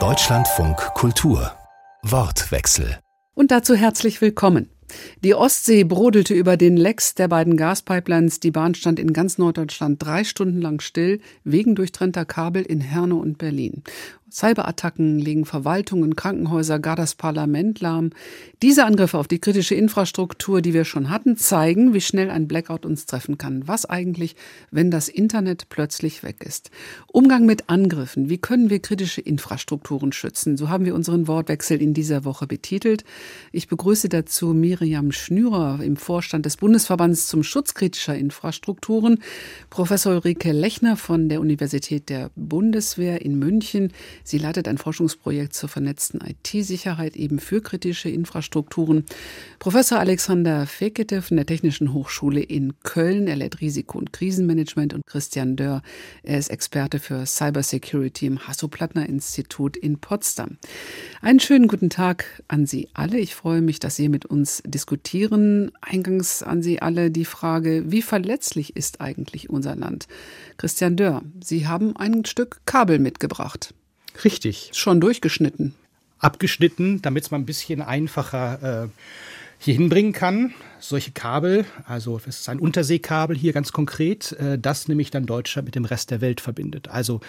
Deutschlandfunk Kultur Wortwechsel und dazu herzlich willkommen. Die Ostsee brodelte über den Lecks der beiden Gaspipelines. Die Bahn stand in ganz Norddeutschland drei Stunden lang still, wegen durchtrennter Kabel in Herne und Berlin. Cyberattacken legen Verwaltungen, Krankenhäuser, gar das Parlament lahm. Diese Angriffe auf die kritische Infrastruktur, die wir schon hatten, zeigen, wie schnell ein Blackout uns treffen kann. Was eigentlich, wenn das Internet plötzlich weg ist? Umgang mit Angriffen. Wie können wir kritische Infrastrukturen schützen? So haben wir unseren Wortwechsel in dieser Woche betitelt. Ich begrüße dazu Miriam Schnürer im Vorstand des Bundesverbands zum Schutz kritischer Infrastrukturen, Professor Ulrike Lechner von der Universität der Bundeswehr in München, Sie leitet ein Forschungsprojekt zur vernetzten IT-Sicherheit eben für kritische Infrastrukturen. Professor Alexander Fekete von der Technischen Hochschule in Köln. Er lehrt Risiko- und Krisenmanagement und Christian Dörr. Er ist Experte für Cybersecurity im Hasso-Plattner-Institut in Potsdam. Einen schönen guten Tag an Sie alle. Ich freue mich, dass Sie mit uns diskutieren. Eingangs an Sie alle die Frage, wie verletzlich ist eigentlich unser Land? Christian Dörr, Sie haben ein Stück Kabel mitgebracht. Richtig. Schon durchgeschnitten. Abgeschnitten, damit es mal ein bisschen einfacher äh, hier hinbringen kann. Solche Kabel, also es ist ein Unterseekabel hier ganz konkret, äh, das nämlich dann Deutschland mit dem Rest der Welt verbindet. Also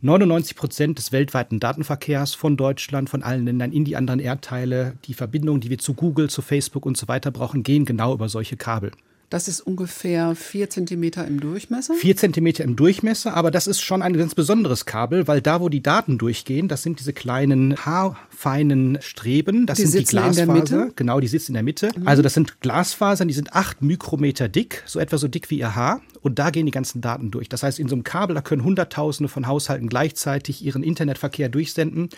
99 Prozent des weltweiten Datenverkehrs von Deutschland, von allen Ländern in die anderen Erdteile, die Verbindungen, die wir zu Google, zu Facebook und so weiter brauchen, gehen genau über solche Kabel. Das ist ungefähr vier Zentimeter im Durchmesser. Vier Zentimeter im Durchmesser, aber das ist schon ein ganz besonderes Kabel, weil da, wo die Daten durchgehen, das sind diese kleinen haarfeinen Streben. Das die sind die Glasfaser. Genau, die sitzen in der Mitte. Mhm. Also das sind Glasfasern, die sind acht Mikrometer dick, so etwa so dick wie ihr Haar. Und da gehen die ganzen Daten durch. Das heißt, in so einem Kabel, da können Hunderttausende von Haushalten gleichzeitig ihren Internetverkehr durchsenden.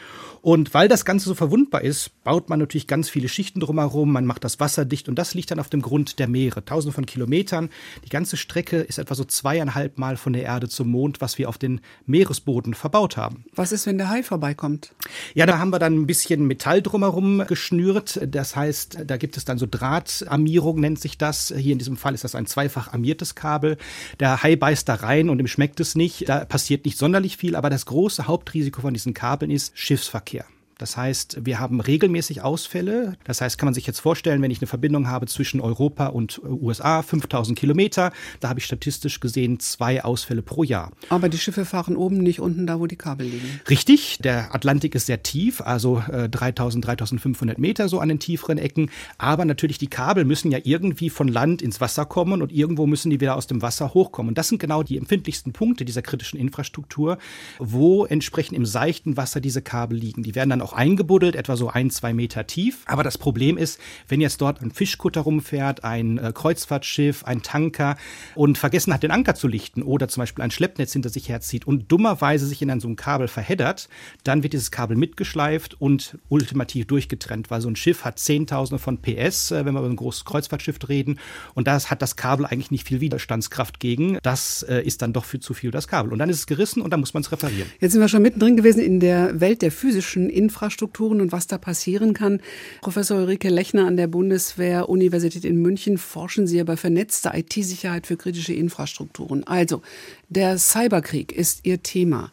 Und weil das Ganze so verwundbar ist, baut man natürlich ganz viele Schichten drumherum. Man macht das Wasser dicht und das liegt dann auf dem Grund der Meere. Tausende von Kilometern. Die ganze Strecke ist etwa so zweieinhalb Mal von der Erde zum Mond, was wir auf den Meeresboden verbaut haben. Was ist, wenn der Hai vorbeikommt? Ja, da haben wir dann ein bisschen Metall drumherum geschnürt. Das heißt, da gibt es dann so Drahtarmierung, nennt sich das. Hier in diesem Fall ist das ein zweifach armiertes Kabel. Der Hai beißt da rein und ihm schmeckt es nicht. Da passiert nicht sonderlich viel, aber das große Hauptrisiko von diesen Kabeln ist Schiffsverkehr. Das heißt, wir haben regelmäßig Ausfälle. Das heißt, kann man sich jetzt vorstellen, wenn ich eine Verbindung habe zwischen Europa und äh, USA, 5000 Kilometer, da habe ich statistisch gesehen zwei Ausfälle pro Jahr. Aber die Schiffe fahren oben nicht unten da, wo die Kabel liegen. Richtig. Der Atlantik ist sehr tief, also äh, 3000, 3500 Meter so an den tieferen Ecken. Aber natürlich die Kabel müssen ja irgendwie von Land ins Wasser kommen und irgendwo müssen die wieder aus dem Wasser hochkommen. Und das sind genau die empfindlichsten Punkte dieser kritischen Infrastruktur, wo entsprechend im seichten Wasser diese Kabel liegen. Die werden dann auch eingebuddelt, etwa so ein, zwei Meter tief. Aber das Problem ist, wenn jetzt dort ein Fischkutter rumfährt, ein äh, Kreuzfahrtschiff, ein Tanker und vergessen hat, den Anker zu lichten oder zum Beispiel ein Schleppnetz hinter sich herzieht und dummerweise sich in so einem Kabel verheddert, dann wird dieses Kabel mitgeschleift und ultimativ durchgetrennt, weil so ein Schiff hat Zehntausende von PS, äh, wenn wir über ein großes Kreuzfahrtschiff reden. Und das hat das Kabel eigentlich nicht viel Widerstandskraft gegen. Das äh, ist dann doch für zu viel das Kabel. Und dann ist es gerissen und dann muss man es reparieren. Jetzt sind wir schon mittendrin gewesen in der Welt der physischen Infrastruktur. Infrastrukturen und was da passieren kann. Professor Ulrike Lechner an der Bundeswehr Universität in München forschen Sie über vernetzte IT-Sicherheit für kritische Infrastrukturen. Also, der Cyberkrieg ist Ihr Thema.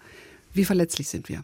Wie verletzlich sind wir?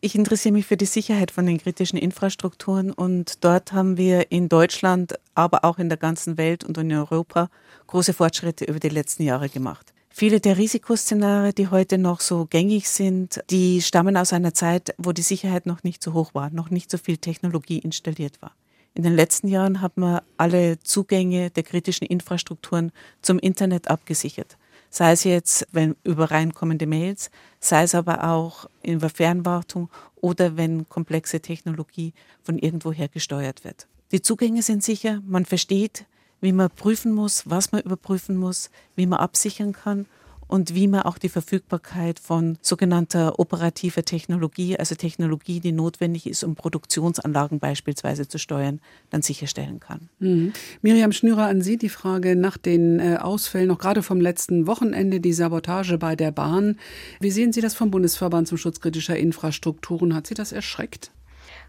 Ich interessiere mich für die Sicherheit von den kritischen Infrastrukturen und dort haben wir in Deutschland, aber auch in der ganzen Welt und in Europa große Fortschritte über die letzten Jahre gemacht. Viele der Risikoszenarien, die heute noch so gängig sind, die stammen aus einer Zeit, wo die Sicherheit noch nicht so hoch war, noch nicht so viel Technologie installiert war. In den letzten Jahren hat man alle Zugänge der kritischen Infrastrukturen zum Internet abgesichert. Sei es jetzt wenn über reinkommende Mails, sei es aber auch in der Fernwartung oder wenn komplexe Technologie von irgendwoher gesteuert wird. Die Zugänge sind sicher, man versteht, wie man prüfen muss, was man überprüfen muss, wie man absichern kann und wie man auch die Verfügbarkeit von sogenannter operativer Technologie, also Technologie, die notwendig ist, um Produktionsanlagen beispielsweise zu steuern, dann sicherstellen kann. Mhm. Miriam Schnürer, an Sie die Frage nach den äh, Ausfällen, noch gerade vom letzten Wochenende, die Sabotage bei der Bahn. Wie sehen Sie das vom Bundesverband zum Schutz kritischer Infrastrukturen? Hat Sie das erschreckt?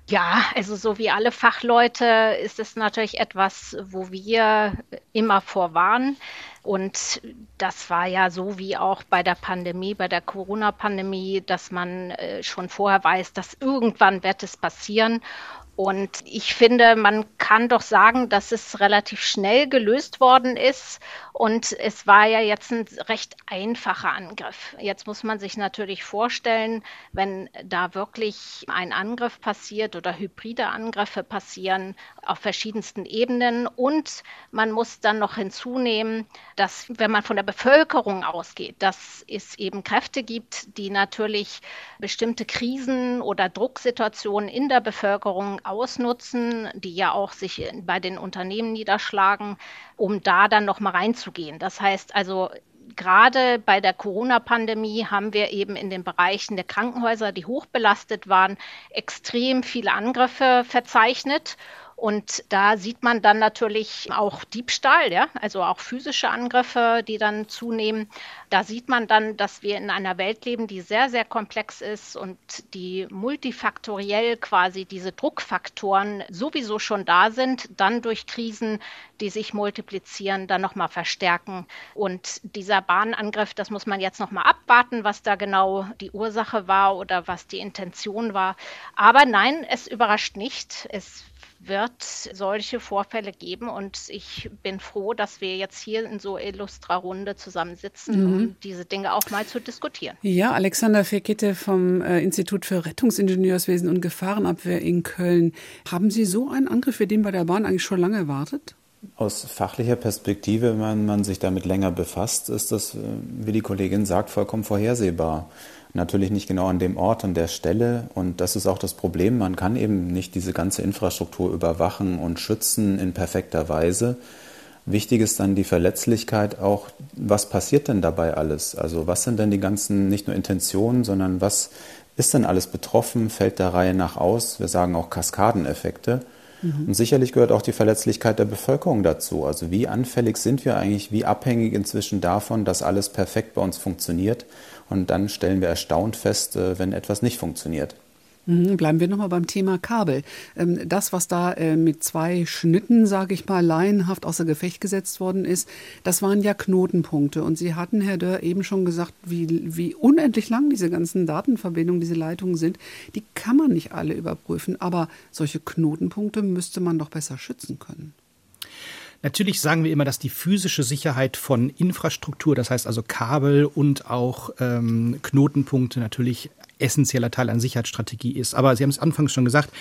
Ja, also so wie alle Fachleute ist es natürlich etwas, wo wir immer vorwarnen. Und das war ja so wie auch bei der Pandemie, bei der Corona-Pandemie, dass man äh, schon vorher weiß, dass irgendwann wird es passieren. Und ich finde, man kann doch sagen, dass es relativ schnell gelöst worden ist. Und es war ja jetzt ein recht einfacher Angriff. Jetzt muss man sich natürlich vorstellen, wenn da wirklich ein Angriff passiert oder hybride Angriffe passieren auf verschiedensten Ebenen. Und man muss dann noch hinzunehmen, dass wenn man von der Bevölkerung ausgeht, dass es eben Kräfte gibt, die natürlich bestimmte Krisen oder Drucksituationen in der Bevölkerung ausnutzen, die ja auch sich bei den Unternehmen niederschlagen, um da dann noch mal reinzugehen. Das heißt also, gerade bei der Corona-Pandemie haben wir eben in den Bereichen der Krankenhäuser, die hochbelastet waren, extrem viele Angriffe verzeichnet. Und da sieht man dann natürlich auch Diebstahl, ja, also auch physische Angriffe, die dann zunehmen. Da sieht man dann, dass wir in einer Welt leben, die sehr, sehr komplex ist und die multifaktoriell quasi diese Druckfaktoren sowieso schon da sind, dann durch Krisen, die sich multiplizieren, dann nochmal verstärken. Und dieser Bahnangriff, das muss man jetzt nochmal abwarten, was da genau die Ursache war oder was die Intention war. Aber nein, es überrascht nicht. Es wird solche Vorfälle geben und ich bin froh, dass wir jetzt hier in so illustrer Runde zusammensitzen, mhm. um diese Dinge auch mal zu diskutieren. Ja, Alexander Fekete vom äh, Institut für Rettungsingenieurswesen und Gefahrenabwehr in Köln. Haben Sie so einen Angriff wie den bei der Bahn eigentlich schon lange erwartet? Aus fachlicher Perspektive, wenn man sich damit länger befasst, ist das, äh, wie die Kollegin sagt, vollkommen vorhersehbar. Natürlich nicht genau an dem Ort, an der Stelle. Und das ist auch das Problem. Man kann eben nicht diese ganze Infrastruktur überwachen und schützen in perfekter Weise. Wichtig ist dann die Verletzlichkeit auch, was passiert denn dabei alles? Also was sind denn die ganzen, nicht nur Intentionen, sondern was ist denn alles betroffen, fällt der Reihe nach aus? Wir sagen auch Kaskadeneffekte. Mhm. Und sicherlich gehört auch die Verletzlichkeit der Bevölkerung dazu. Also wie anfällig sind wir eigentlich, wie abhängig inzwischen davon, dass alles perfekt bei uns funktioniert und dann stellen wir erstaunt fest, äh, wenn etwas nicht funktioniert. Mhm, bleiben wir nochmal beim Thema Kabel. Ähm, das, was da äh, mit zwei Schnitten, sage ich mal, laienhaft außer Gefecht gesetzt worden ist, das waren ja Knotenpunkte. Und Sie hatten, Herr Dörr, eben schon gesagt, wie, wie unendlich lang diese ganzen Datenverbindungen, diese Leitungen sind. Die kann man nicht alle überprüfen. Aber solche Knotenpunkte müsste man doch besser schützen können. Natürlich sagen wir immer, dass die physische Sicherheit von Infrastruktur, das heißt also Kabel und auch ähm, Knotenpunkte natürlich essentieller Teil einer Sicherheitsstrategie ist. Aber Sie haben es anfangs schon gesagt,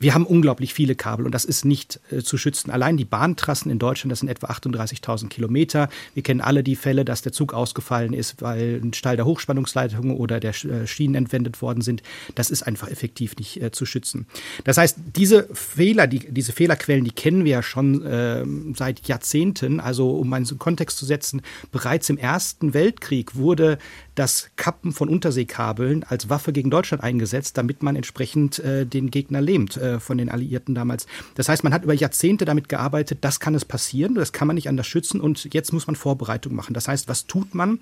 wir haben unglaublich viele Kabel und das ist nicht äh, zu schützen. Allein die Bahntrassen in Deutschland, das sind etwa 38.000 Kilometer. Wir kennen alle die Fälle, dass der Zug ausgefallen ist, weil ein Stall der Hochspannungsleitungen oder der äh, Schienen entwendet worden sind. Das ist einfach effektiv nicht äh, zu schützen. Das heißt, diese Fehler, die, diese Fehlerquellen, die kennen wir ja schon äh, seit Jahrzehnten. Also um einen Kontext zu setzen, bereits im Ersten Weltkrieg wurde das Kappen von Unterseekabeln als Waffe gegen Deutschland eingesetzt, damit man entsprechend äh, den Gegner lähmt äh, von den Alliierten damals. Das heißt, man hat über Jahrzehnte damit gearbeitet, das kann es passieren, das kann man nicht anders schützen und jetzt muss man Vorbereitung machen. Das heißt, was tut man?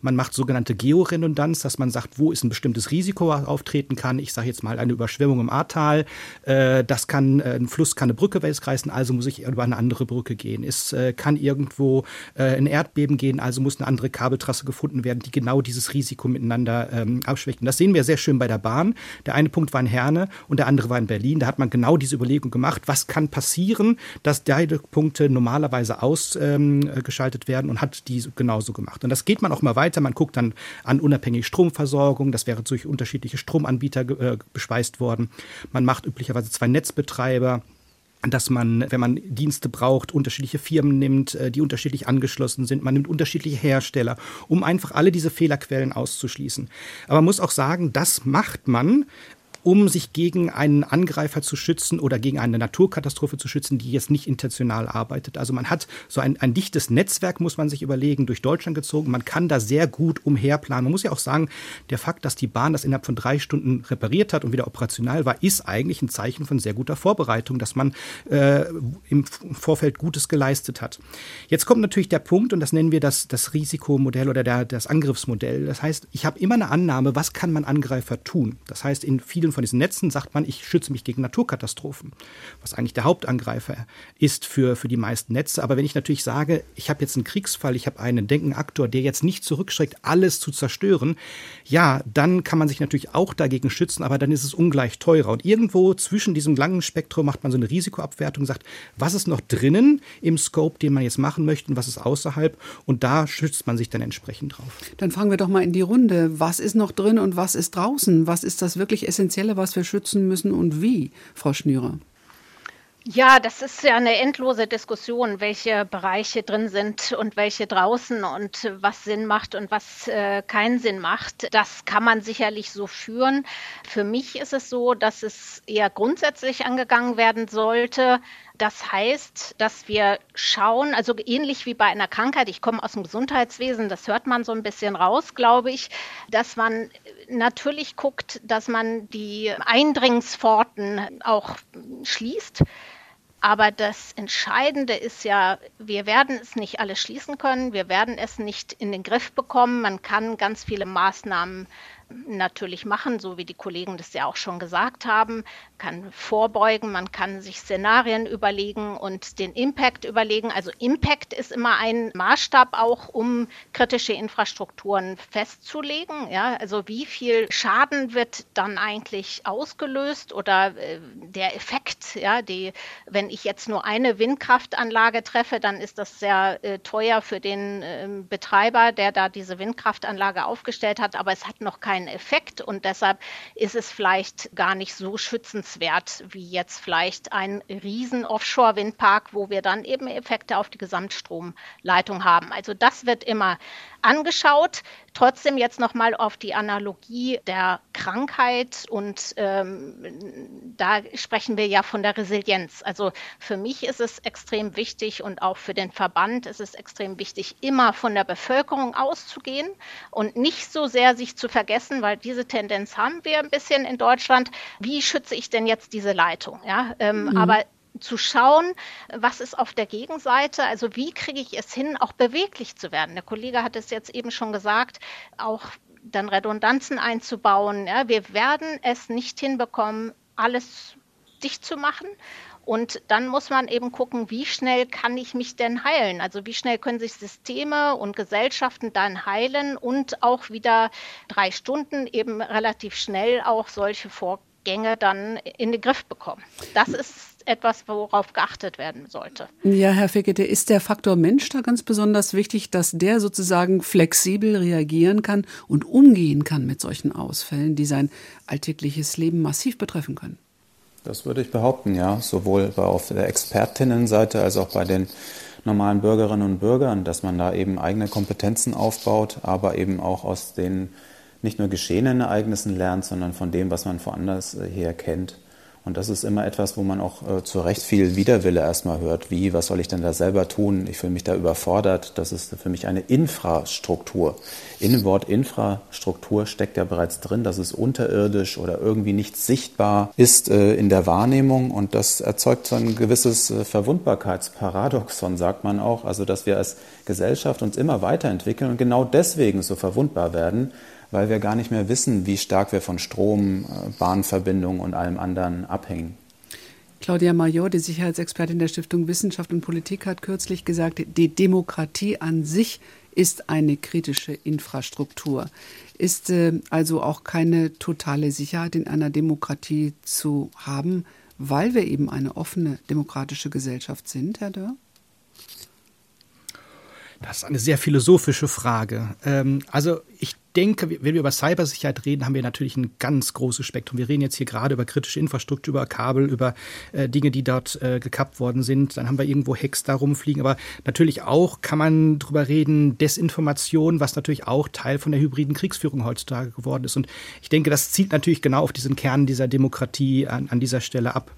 Man macht sogenannte Georedundanz, dass man sagt, wo ist ein bestimmtes Risiko auftreten kann. Ich sage jetzt mal eine Überschwemmung im Ahrtal. Äh, das kann, äh, ein Fluss kann eine Brücke reißen, also muss ich über eine andere Brücke gehen. Es äh, kann irgendwo äh, ein Erdbeben gehen, also muss eine andere Kabeltrasse gefunden werden, die genau dieses dieses Risiko miteinander ähm, abschwächen. Das sehen wir sehr schön bei der Bahn. Der eine Punkt war in Herne und der andere war in Berlin. Da hat man genau diese Überlegung gemacht, was kann passieren, dass beide Punkte normalerweise ausgeschaltet ähm, werden und hat die genauso gemacht. Und das geht man auch mal weiter. Man guckt dann an unabhängige Stromversorgung. Das wäre durch unterschiedliche Stromanbieter äh, bespeist worden. Man macht üblicherweise zwei Netzbetreiber dass man, wenn man Dienste braucht, unterschiedliche Firmen nimmt, äh, die unterschiedlich angeschlossen sind. Man nimmt unterschiedliche Hersteller, um einfach alle diese Fehlerquellen auszuschließen. Aber man muss auch sagen, das macht man um sich gegen einen Angreifer zu schützen oder gegen eine Naturkatastrophe zu schützen, die jetzt nicht intentional arbeitet. Also man hat so ein, ein dichtes Netzwerk, muss man sich überlegen, durch Deutschland gezogen. Man kann da sehr gut umherplanen. Man muss ja auch sagen, der Fakt, dass die Bahn das innerhalb von drei Stunden repariert hat und wieder operational war, ist eigentlich ein Zeichen von sehr guter Vorbereitung, dass man äh, im Vorfeld Gutes geleistet hat. Jetzt kommt natürlich der Punkt, und das nennen wir das, das Risikomodell oder der, das Angriffsmodell. Das heißt, ich habe immer eine Annahme, was kann man Angreifer tun? Das heißt, in vielen vielen von diesen Netzen sagt man, ich schütze mich gegen Naturkatastrophen, was eigentlich der Hauptangreifer ist für, für die meisten Netze. Aber wenn ich natürlich sage, ich habe jetzt einen Kriegsfall, ich habe einen Denkenaktor, der jetzt nicht zurückschreckt, alles zu zerstören, ja, dann kann man sich natürlich auch dagegen schützen, aber dann ist es ungleich teurer. Und irgendwo zwischen diesem langen Spektrum macht man so eine Risikoabwertung, sagt, was ist noch drinnen im Scope, den man jetzt machen möchte und was ist außerhalb und da schützt man sich dann entsprechend drauf. Dann fangen wir doch mal in die Runde. Was ist noch drin und was ist draußen? Was ist das wirklich Essentielle, was wir schützen müssen und wie, Frau Schnürer? Ja, das ist ja eine endlose Diskussion, welche Bereiche drin sind und welche draußen und was Sinn macht und was äh, keinen Sinn macht. Das kann man sicherlich so führen. Für mich ist es so, dass es eher grundsätzlich angegangen werden sollte. Das heißt, dass wir schauen, also ähnlich wie bei einer Krankheit, ich komme aus dem Gesundheitswesen, das hört man so ein bisschen raus, glaube ich, dass man natürlich guckt, dass man die Eindringspforten auch schließt. Aber das Entscheidende ist ja, wir werden es nicht alles schließen können, wir werden es nicht in den Griff bekommen. Man kann ganz viele Maßnahmen natürlich machen, so wie die Kollegen das ja auch schon gesagt haben, kann vorbeugen, man kann sich Szenarien überlegen und den Impact überlegen. Also Impact ist immer ein Maßstab auch, um kritische Infrastrukturen festzulegen. Ja, also wie viel Schaden wird dann eigentlich ausgelöst oder äh, der Effekt, ja, die, wenn ich jetzt nur eine Windkraftanlage treffe, dann ist das sehr äh, teuer für den äh, Betreiber, der da diese Windkraftanlage aufgestellt hat, aber es hat noch keinen Effekt und deshalb ist es vielleicht gar nicht so schützenswert wie jetzt vielleicht ein riesen Offshore-Windpark, wo wir dann eben Effekte auf die Gesamtstromleitung haben. Also das wird immer angeschaut. Trotzdem jetzt nochmal auf die Analogie der Krankheit und ähm, da sprechen wir ja von der Resilienz. Also für mich ist es extrem wichtig und auch für den Verband ist es extrem wichtig, immer von der Bevölkerung auszugehen und nicht so sehr sich zu vergessen, weil diese Tendenz haben wir ein bisschen in Deutschland. Wie schütze ich denn jetzt diese Leitung? Ja, ähm, mhm. aber zu schauen, was ist auf der Gegenseite, also wie kriege ich es hin, auch beweglich zu werden. Der Kollege hat es jetzt eben schon gesagt, auch dann Redundanzen einzubauen. Ja, wir werden es nicht hinbekommen, alles dicht zu machen. Und dann muss man eben gucken, wie schnell kann ich mich denn heilen? Also wie schnell können sich Systeme und Gesellschaften dann heilen und auch wieder drei Stunden eben relativ schnell auch solche Vorgänge dann in den Griff bekommen. Das ist etwas, worauf geachtet werden sollte. Ja, Herr Fickete, ist der Faktor Mensch da ganz besonders wichtig, dass der sozusagen flexibel reagieren kann und umgehen kann mit solchen Ausfällen, die sein alltägliches Leben massiv betreffen können? Das würde ich behaupten, ja. Sowohl auf der Expertinnenseite als auch bei den normalen Bürgerinnen und Bürgern, dass man da eben eigene Kompetenzen aufbaut, aber eben auch aus den nicht nur geschehenen Ereignissen lernt, sondern von dem, was man woanders äh, her kennt. Und das ist immer etwas, wo man auch äh, zu Recht viel Widerwille erstmal hört. Wie, was soll ich denn da selber tun? Ich fühle mich da überfordert. Das ist für mich eine Infrastruktur. In dem Wort Infrastruktur steckt ja bereits drin, dass es unterirdisch oder irgendwie nicht sichtbar ist äh, in der Wahrnehmung. Und das erzeugt so ein gewisses äh, Verwundbarkeitsparadoxon, sagt man auch. Also, dass wir als Gesellschaft uns immer weiterentwickeln und genau deswegen so verwundbar werden weil wir gar nicht mehr wissen, wie stark wir von Strom, äh, Bahnverbindungen und allem anderen abhängen. Claudia Major, die Sicherheitsexpertin der Stiftung Wissenschaft und Politik, hat kürzlich gesagt, die Demokratie an sich ist eine kritische Infrastruktur. Ist äh, also auch keine totale Sicherheit in einer Demokratie zu haben, weil wir eben eine offene demokratische Gesellschaft sind, Herr Dörr? Das ist eine sehr philosophische Frage. Ähm, also ich denke, wenn wir über Cybersicherheit reden, haben wir natürlich ein ganz großes Spektrum. Wir reden jetzt hier gerade über kritische Infrastruktur, über Kabel, über äh, Dinge, die dort äh, gekappt worden sind. Dann haben wir irgendwo Hacks da rumfliegen. Aber natürlich auch kann man drüber reden, Desinformation, was natürlich auch Teil von der hybriden Kriegsführung heutzutage geworden ist. Und ich denke, das zielt natürlich genau auf diesen Kern dieser Demokratie an, an dieser Stelle ab.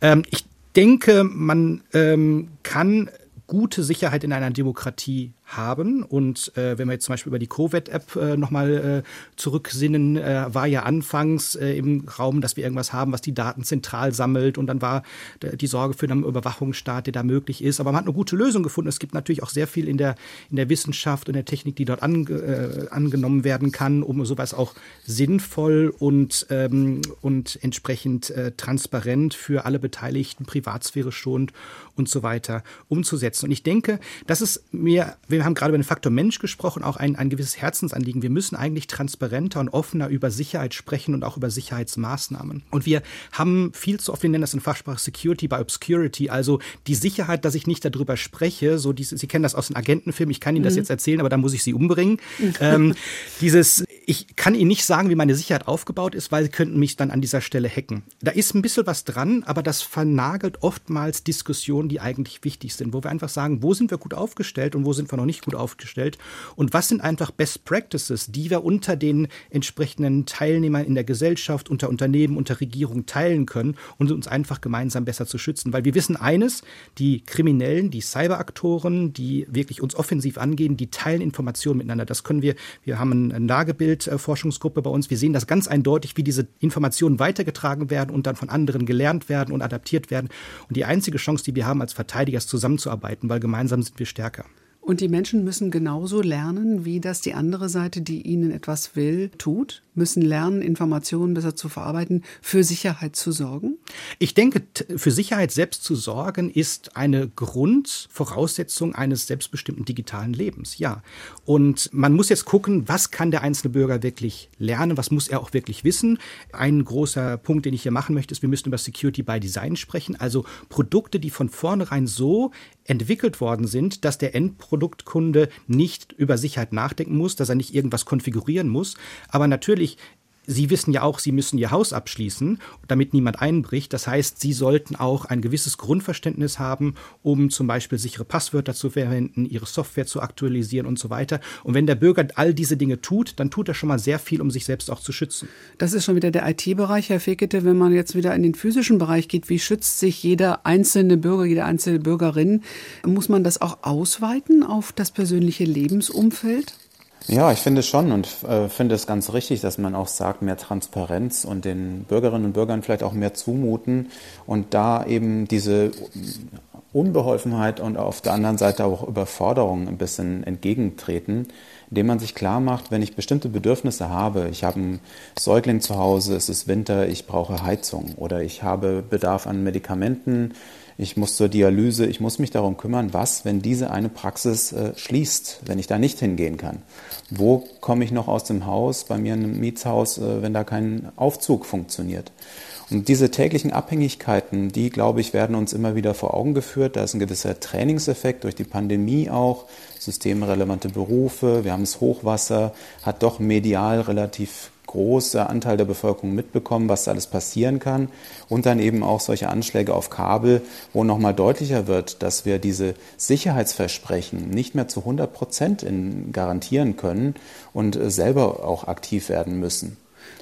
Ähm, ich denke, man ähm, kann gute Sicherheit in einer Demokratie haben. Und äh, wenn wir jetzt zum Beispiel über die Covet-App äh, nochmal äh, zurücksinnen, äh, war ja anfangs äh, im Raum, dass wir irgendwas haben, was die Daten zentral sammelt. Und dann war die Sorge für einen Überwachungsstaat, der da möglich ist. Aber man hat eine gute Lösung gefunden. Es gibt natürlich auch sehr viel in der, in der Wissenschaft und der Technik, die dort ange, äh, angenommen werden kann, um sowas auch sinnvoll und, ähm, und entsprechend äh, transparent für alle Beteiligten, Privatsphäre schonend und so weiter umzusetzen. Und ich denke, das ist mir, wir haben gerade über den Faktor Mensch gesprochen, auch ein, ein gewisses Herzensanliegen. Wir müssen eigentlich transparenter und offener über Sicherheit sprechen und auch über Sicherheitsmaßnahmen. Und wir haben viel zu oft, wir nennen das in Fachsprache Security by Obscurity, also die Sicherheit, dass ich nicht darüber spreche, so diese, Sie kennen das aus den Agentenfilmen, ich kann Ihnen das mhm. jetzt erzählen, aber da muss ich Sie umbringen. ähm, dieses, ich kann Ihnen nicht sagen, wie meine Sicherheit aufgebaut ist, weil Sie könnten mich dann an dieser Stelle hacken. Da ist ein bisschen was dran, aber das vernagelt oftmals Diskussionen, die eigentlich wichtig sind, wo wir einfach sagen, wo sind wir gut aufgestellt und wo sind wir noch nicht gut aufgestellt und was sind einfach Best Practices, die wir unter den entsprechenden Teilnehmern in der Gesellschaft, unter Unternehmen, unter Regierung teilen können und uns einfach gemeinsam besser zu schützen. Weil wir wissen eines, die Kriminellen, die Cyberaktoren, die wirklich uns offensiv angehen, die teilen Informationen miteinander. Das können wir, wir haben eine Lagebildforschungsgruppe bei uns, wir sehen das ganz eindeutig, wie diese Informationen weitergetragen werden und dann von anderen gelernt werden und adaptiert werden. Und die einzige Chance, die wir haben, als Verteidiger zusammenzuarbeiten, weil gemeinsam sind wir stärker. Und die Menschen müssen genauso lernen, wie das die andere Seite, die ihnen etwas will, tut? Müssen lernen, Informationen besser zu verarbeiten, für Sicherheit zu sorgen? Ich denke, für Sicherheit selbst zu sorgen ist eine Grundvoraussetzung eines selbstbestimmten digitalen Lebens, ja. Und man muss jetzt gucken, was kann der einzelne Bürger wirklich lernen, was muss er auch wirklich wissen. Ein großer Punkt, den ich hier machen möchte, ist, wir müssen über Security by Design sprechen, also Produkte, die von vornherein so entwickelt worden sind, dass der Endproduktkunde nicht über Sicherheit nachdenken muss, dass er nicht irgendwas konfigurieren muss. Aber natürlich Sie wissen ja auch, Sie müssen Ihr Haus abschließen, damit niemand einbricht. Das heißt, Sie sollten auch ein gewisses Grundverständnis haben, um zum Beispiel sichere Passwörter zu verwenden, Ihre Software zu aktualisieren und so weiter. Und wenn der Bürger all diese Dinge tut, dann tut er schon mal sehr viel, um sich selbst auch zu schützen. Das ist schon wieder der IT-Bereich, Herr Fekete. Wenn man jetzt wieder in den physischen Bereich geht, wie schützt sich jeder einzelne Bürger, jede einzelne Bürgerin? Muss man das auch ausweiten auf das persönliche Lebensumfeld? Ja, ich finde schon und äh, finde es ganz richtig, dass man auch sagt, mehr Transparenz und den Bürgerinnen und Bürgern vielleicht auch mehr zumuten und da eben diese Unbeholfenheit und auf der anderen Seite auch Überforderung ein bisschen entgegentreten, indem man sich klar macht, wenn ich bestimmte Bedürfnisse habe, ich habe einen Säugling zu Hause, es ist Winter, ich brauche Heizung oder ich habe Bedarf an Medikamenten, ich muss zur Dialyse, ich muss mich darum kümmern, was, wenn diese eine Praxis äh, schließt, wenn ich da nicht hingehen kann. Wo komme ich noch aus dem Haus, bei mir im Mietshaus, äh, wenn da kein Aufzug funktioniert? Und diese täglichen Abhängigkeiten, die, glaube ich, werden uns immer wieder vor Augen geführt. Da ist ein gewisser Trainingseffekt durch die Pandemie auch, systemrelevante Berufe, wir haben das Hochwasser, hat doch medial relativ großer Anteil der Bevölkerung mitbekommen, was da alles passieren kann. Und dann eben auch solche Anschläge auf Kabel, wo nochmal deutlicher wird, dass wir diese Sicherheitsversprechen nicht mehr zu 100 Prozent garantieren können und äh, selber auch aktiv werden müssen.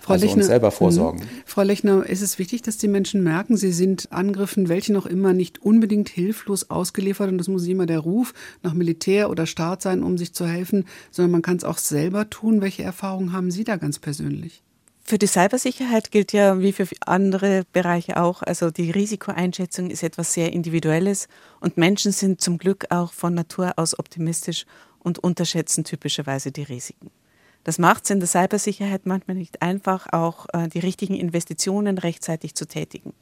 Frau also Lechner, uns selber vorsorgen. Mhm. Frau Lechner, ist es wichtig, dass die Menschen merken, sie sind Angriffen, welche noch immer nicht unbedingt hilflos ausgeliefert und das muss nicht immer der Ruf nach Militär oder Staat sein, um sich zu helfen, sondern man kann es auch selber tun. Welche Erfahrungen haben Sie da ganz persönlich? Für die Cybersicherheit gilt ja wie für andere Bereiche auch, also die Risikoeinschätzung ist etwas sehr Individuelles und Menschen sind zum Glück auch von Natur aus optimistisch und unterschätzen typischerweise die Risiken. Das macht es in der Cybersicherheit manchmal nicht einfach, auch äh, die richtigen Investitionen rechtzeitig zu tätigen.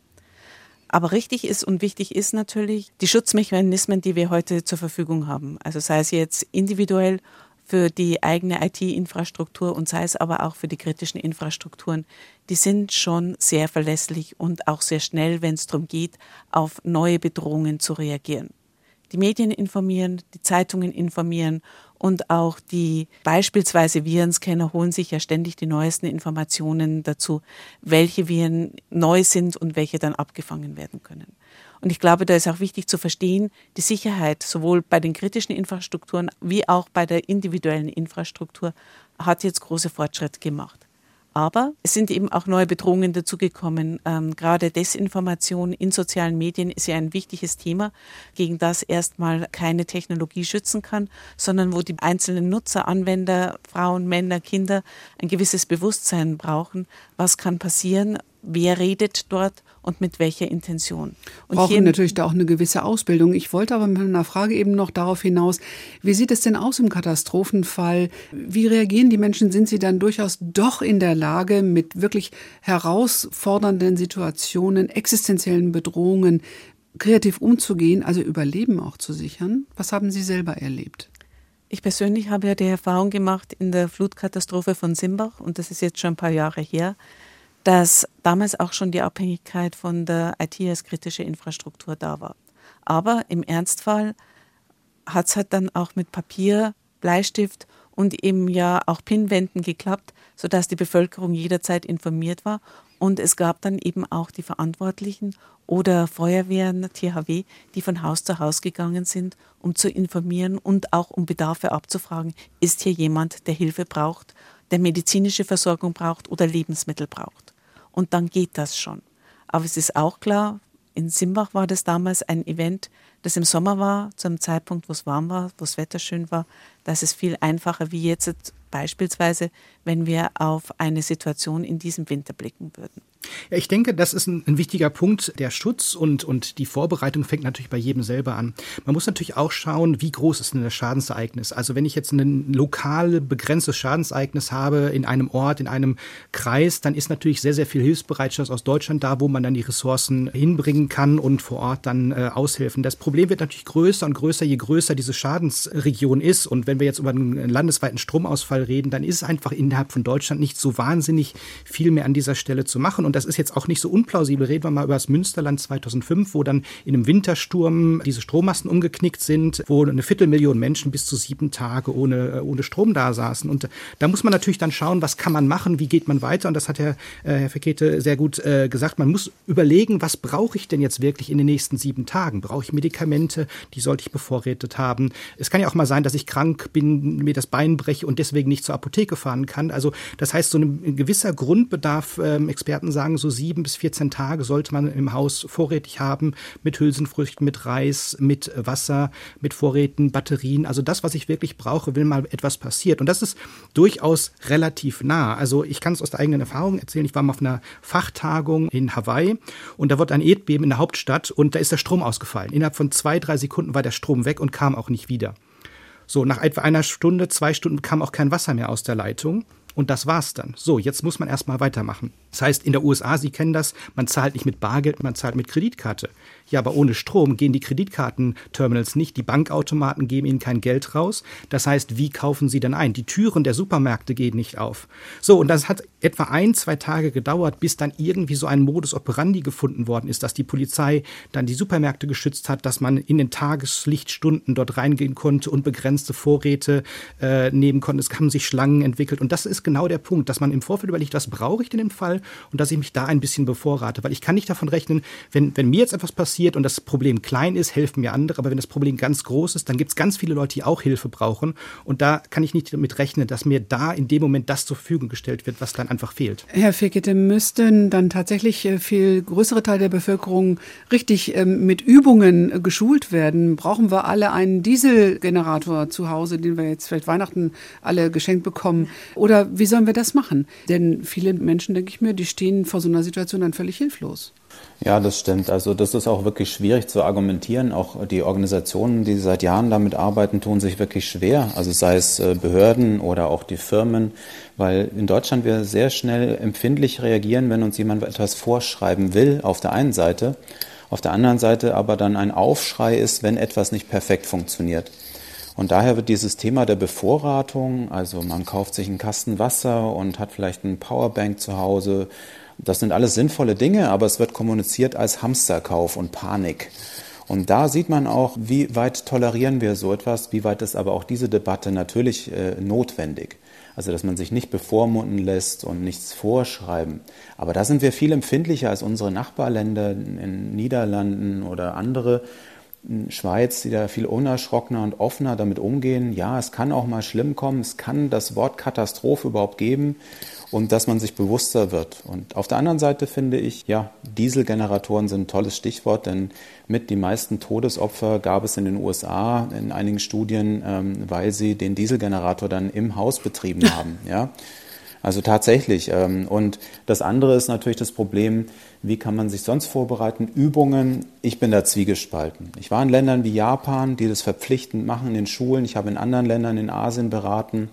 Aber richtig ist und wichtig ist natürlich die Schutzmechanismen, die wir heute zur Verfügung haben. Also sei es jetzt individuell für die eigene IT-Infrastruktur und sei es aber auch für die kritischen Infrastrukturen, die sind schon sehr verlässlich und auch sehr schnell, wenn es darum geht, auf neue Bedrohungen zu reagieren. Die Medien informieren, die Zeitungen informieren und auch die beispielsweise Virenscanner holen sich ja ständig die neuesten Informationen dazu, welche Viren neu sind und welche dann abgefangen werden können. Und ich glaube, da ist auch wichtig zu verstehen, die Sicherheit sowohl bei den kritischen Infrastrukturen wie auch bei der individuellen Infrastruktur hat jetzt große Fortschritte gemacht. Aber es sind eben auch neue Bedrohungen dazugekommen. Ähm, gerade Desinformation in sozialen Medien ist ja ein wichtiges Thema, gegen das erstmal keine Technologie schützen kann, sondern wo die einzelnen Nutzer, Anwender, Frauen, Männer, Kinder ein gewisses Bewusstsein brauchen. Was kann passieren? Wer redet dort? und mit welcher Intention. Und Brauchen natürlich da auch eine gewisse Ausbildung. Ich wollte aber mit einer Frage eben noch darauf hinaus, wie sieht es denn aus im Katastrophenfall? Wie reagieren die Menschen? Sind sie dann durchaus doch in der Lage, mit wirklich herausfordernden Situationen, existenziellen Bedrohungen kreativ umzugehen, also Überleben auch zu sichern? Was haben Sie selber erlebt? Ich persönlich habe ja die Erfahrung gemacht in der Flutkatastrophe von Simbach, und das ist jetzt schon ein paar Jahre her, dass damals auch schon die Abhängigkeit von der IT als kritische Infrastruktur da war. Aber im Ernstfall hat es halt dann auch mit Papier, Bleistift und eben ja auch Pinwänden geklappt, sodass die Bevölkerung jederzeit informiert war. Und es gab dann eben auch die Verantwortlichen oder Feuerwehren, THW, die von Haus zu Haus gegangen sind, um zu informieren und auch um Bedarfe abzufragen. Ist hier jemand, der Hilfe braucht, der medizinische Versorgung braucht oder Lebensmittel braucht? Und dann geht das schon. Aber es ist auch klar, in Simbach war das damals ein Event, das im Sommer war, zu einem Zeitpunkt, wo es warm war, wo das Wetter schön war. Da ist es viel einfacher wie jetzt beispielsweise, wenn wir auf eine Situation in diesem Winter blicken würden. Ja, ich denke, das ist ein, ein, wichtiger Punkt. Der Schutz und, und die Vorbereitung fängt natürlich bei jedem selber an. Man muss natürlich auch schauen, wie groß ist denn das Schadensereignis. Also wenn ich jetzt ein lokal begrenztes Schadensereignis habe in einem Ort, in einem Kreis, dann ist natürlich sehr, sehr viel Hilfsbereitschaft aus Deutschland da, wo man dann die Ressourcen hinbringen kann und vor Ort dann äh, aushelfen. Das Problem wird natürlich größer und größer, je größer diese Schadensregion ist. Und wenn wir jetzt über einen landesweiten Stromausfall reden, dann ist es einfach innerhalb von Deutschland nicht so wahnsinnig viel mehr an dieser Stelle zu machen. Und das ist jetzt auch nicht so unplausibel. Reden wir mal über das Münsterland 2005, wo dann in einem Wintersturm diese Strommasten umgeknickt sind, wo eine Viertelmillion Menschen bis zu sieben Tage ohne, ohne Strom da saßen. Und da muss man natürlich dann schauen, was kann man machen, wie geht man weiter. Und das hat Herr, äh, Herr Verkete sehr gut äh, gesagt. Man muss überlegen, was brauche ich denn jetzt wirklich in den nächsten sieben Tagen? Brauche ich Medikamente? Die sollte ich bevorrätet haben. Es kann ja auch mal sein, dass ich krank bin, mir das Bein breche und deswegen nicht zur Apotheke fahren kann. Also das heißt, so ein gewisser Grundbedarf, ähm, Experten sagen, sagen, so sieben bis 14 Tage sollte man im Haus vorrätig haben mit Hülsenfrüchten, mit Reis, mit Wasser, mit Vorräten, Batterien. Also das, was ich wirklich brauche, will mal etwas passiert. Und das ist durchaus relativ nah. Also ich kann es aus der eigenen Erfahrung erzählen. Ich war mal auf einer Fachtagung in Hawaii und da wird ein Erdbeben in der Hauptstadt und da ist der Strom ausgefallen. Innerhalb von zwei, drei Sekunden war der Strom weg und kam auch nicht wieder. So, nach etwa einer Stunde, zwei Stunden kam auch kein Wasser mehr aus der Leitung. Und das war's dann. So, jetzt muss man erstmal weitermachen. Das heißt, in der USA, Sie kennen das, man zahlt nicht mit Bargeld, man zahlt mit Kreditkarte. Ja, aber ohne Strom gehen die Kreditkartenterminals nicht, die Bankautomaten geben ihnen kein Geld raus. Das heißt, wie kaufen sie denn ein? Die Türen der Supermärkte gehen nicht auf. So, und das hat etwa ein, zwei Tage gedauert, bis dann irgendwie so ein Modus operandi gefunden worden ist, dass die Polizei dann die Supermärkte geschützt hat, dass man in den Tageslichtstunden dort reingehen konnte und begrenzte Vorräte äh, nehmen konnte. Es haben sich Schlangen entwickelt. Und das ist genau der Punkt, dass man im Vorfeld überlegt, was brauche ich denn im Fall und dass ich mich da ein bisschen bevorrate. Weil ich kann nicht davon rechnen, wenn, wenn mir jetzt etwas passiert, passiert und das Problem klein ist, helfen mir andere. Aber wenn das Problem ganz groß ist, dann gibt es ganz viele Leute, die auch Hilfe brauchen. Und da kann ich nicht damit rechnen, dass mir da in dem Moment das zur Verfügung gestellt wird, was dann einfach fehlt. Herr Fekete, müssten dann tatsächlich äh, viel größere Teil der Bevölkerung richtig ähm, mit Übungen äh, geschult werden? Brauchen wir alle einen Dieselgenerator zu Hause, den wir jetzt vielleicht Weihnachten alle geschenkt bekommen? Oder wie sollen wir das machen? Denn viele Menschen, denke ich mir, die stehen vor so einer Situation dann völlig hilflos. Ja, das stimmt. Also das ist auch wirklich schwierig zu argumentieren. Auch die Organisationen, die seit Jahren damit arbeiten, tun sich wirklich schwer. Also sei es äh, Behörden oder auch die Firmen, weil in Deutschland wir sehr schnell empfindlich reagieren, wenn uns jemand etwas vorschreiben will, auf der einen Seite. Auf der anderen Seite aber dann ein Aufschrei ist, wenn etwas nicht perfekt funktioniert. Und daher wird dieses Thema der Bevorratung, also man kauft sich einen Kasten Wasser und hat vielleicht einen Powerbank zu Hause, das sind alles sinnvolle Dinge, aber es wird kommuniziert als Hamsterkauf und Panik. Und da sieht man auch, wie weit tolerieren wir so etwas, wie weit ist aber auch diese Debatte natürlich äh, notwendig. Also, dass man sich nicht bevormunden lässt und nichts vorschreiben. Aber da sind wir viel empfindlicher als unsere Nachbarländer in Niederlanden oder andere, Schweiz, die da viel unerschrockener und offener damit umgehen. Ja, es kann auch mal schlimm kommen, es kann das Wort Katastrophe überhaupt geben und dass man sich bewusster wird. Und auf der anderen Seite finde ich, ja, Dieselgeneratoren sind ein tolles Stichwort, denn mit die meisten Todesopfer gab es in den USA in einigen Studien, ähm, weil sie den Dieselgenerator dann im Haus betrieben haben. Ja. Also tatsächlich. Ähm, und das andere ist natürlich das Problem, wie kann man sich sonst vorbereiten? Übungen. Ich bin da zwiegespalten. Ich war in Ländern wie Japan, die das verpflichtend machen in den Schulen. Ich habe in anderen Ländern in Asien beraten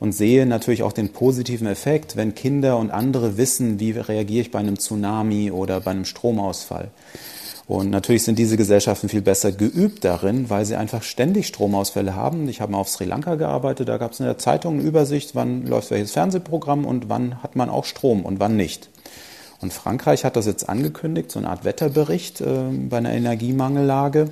und sehe natürlich auch den positiven Effekt, wenn Kinder und andere wissen, wie reagiere ich bei einem Tsunami oder bei einem Stromausfall. Und natürlich sind diese Gesellschaften viel besser geübt darin, weil sie einfach ständig Stromausfälle haben. Ich habe mal auf Sri Lanka gearbeitet, da gab es in der Zeitung eine Übersicht, wann läuft welches Fernsehprogramm und wann hat man auch Strom und wann nicht. Und Frankreich hat das jetzt angekündigt, so eine Art Wetterbericht äh, bei einer Energiemangellage.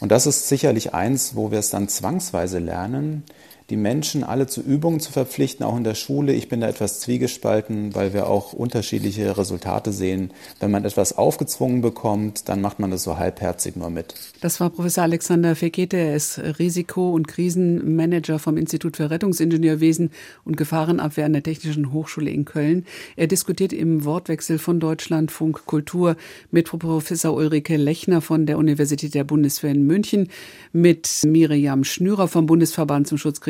Und das ist sicherlich eins, wo wir es dann zwangsweise lernen, die Menschen alle zu Übungen zu verpflichten, auch in der Schule. Ich bin da etwas zwiegespalten, weil wir auch unterschiedliche Resultate sehen. Wenn man etwas aufgezwungen bekommt, dann macht man das so halbherzig nur mit. Das war Professor Alexander Fekete. Er ist Risiko- und Krisenmanager vom Institut für Rettungsingenieurwesen und Gefahrenabwehr an der Technischen Hochschule in Köln. Er diskutiert im Wortwechsel von Deutschlandfunk Kultur mit Professor Ulrike Lechner von der Universität der Bundeswehr in München, mit Miriam Schnürer vom Bundesverband zum Schutz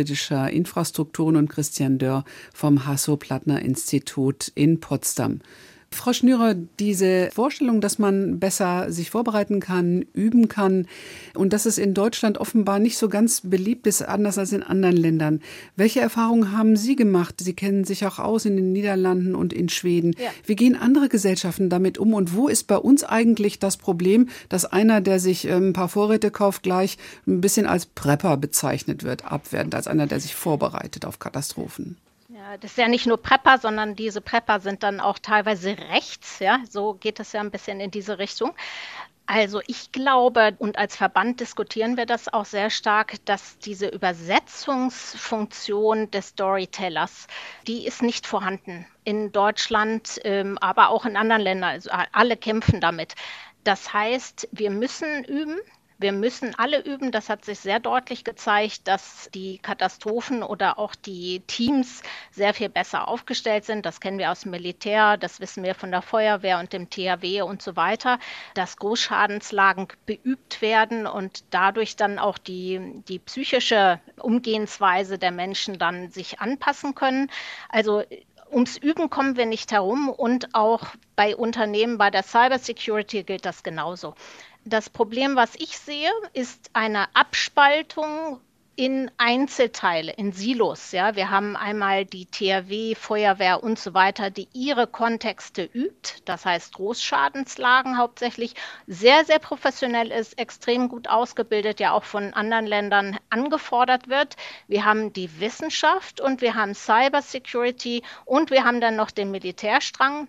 Infrastrukturen und Christian Dörr vom Hasso-Plattner-Institut in Potsdam. Frau Schnürer, diese Vorstellung, dass man besser sich vorbereiten kann, üben kann und dass es in Deutschland offenbar nicht so ganz beliebt ist, anders als in anderen Ländern. Welche Erfahrungen haben Sie gemacht? Sie kennen sich auch aus in den Niederlanden und in Schweden. Ja. Wie gehen andere Gesellschaften damit um und wo ist bei uns eigentlich das Problem, dass einer, der sich ähm, ein paar Vorräte kauft, gleich ein bisschen als Prepper bezeichnet wird, abwertend als einer, der sich vorbereitet auf Katastrophen? Das ist ja nicht nur Prepper, sondern diese Prepper sind dann auch teilweise rechts. Ja, so geht es ja ein bisschen in diese Richtung. Also ich glaube, und als Verband diskutieren wir das auch sehr stark, dass diese Übersetzungsfunktion des Storytellers, die ist nicht vorhanden in Deutschland, ähm, aber auch in anderen Ländern. Also alle kämpfen damit. Das heißt, wir müssen üben, wir müssen alle üben. Das hat sich sehr deutlich gezeigt, dass die Katastrophen oder auch die Teams sehr viel besser aufgestellt sind. Das kennen wir aus dem Militär, das wissen wir von der Feuerwehr und dem THW und so weiter, dass Großschadenslagen beübt werden und dadurch dann auch die, die psychische Umgehensweise der Menschen dann sich anpassen können. Also ums Üben kommen wir nicht herum und auch bei Unternehmen bei der Cybersecurity gilt das genauso. Das Problem, was ich sehe, ist eine Abspaltung in Einzelteile, in Silos. Ja, wir haben einmal die THW, Feuerwehr und so weiter, die ihre Kontexte übt. Das heißt Großschadenslagen hauptsächlich sehr, sehr professionell ist, extrem gut ausgebildet, ja auch von anderen Ländern angefordert wird. Wir haben die Wissenschaft und wir haben Cybersecurity und wir haben dann noch den Militärstrang.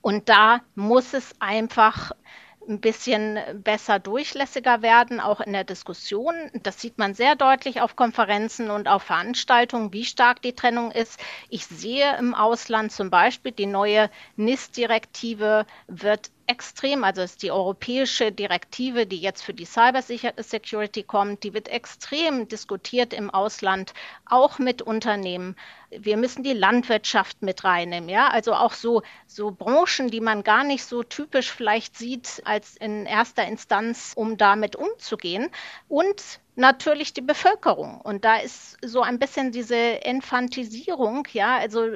Und da muss es einfach ein bisschen besser durchlässiger werden, auch in der Diskussion. Das sieht man sehr deutlich auf Konferenzen und auf Veranstaltungen, wie stark die Trennung ist. Ich sehe im Ausland zum Beispiel, die neue NIS-Direktive wird extrem, also ist die europäische Direktive, die jetzt für die Cyber Security kommt, die wird extrem diskutiert im Ausland, auch mit Unternehmen. Wir müssen die Landwirtschaft mit reinnehmen, ja, also auch so, so Branchen, die man gar nicht so typisch vielleicht sieht als in erster Instanz, um damit umzugehen. Und natürlich die Bevölkerung. Und da ist so ein bisschen diese Infantisierung, ja, also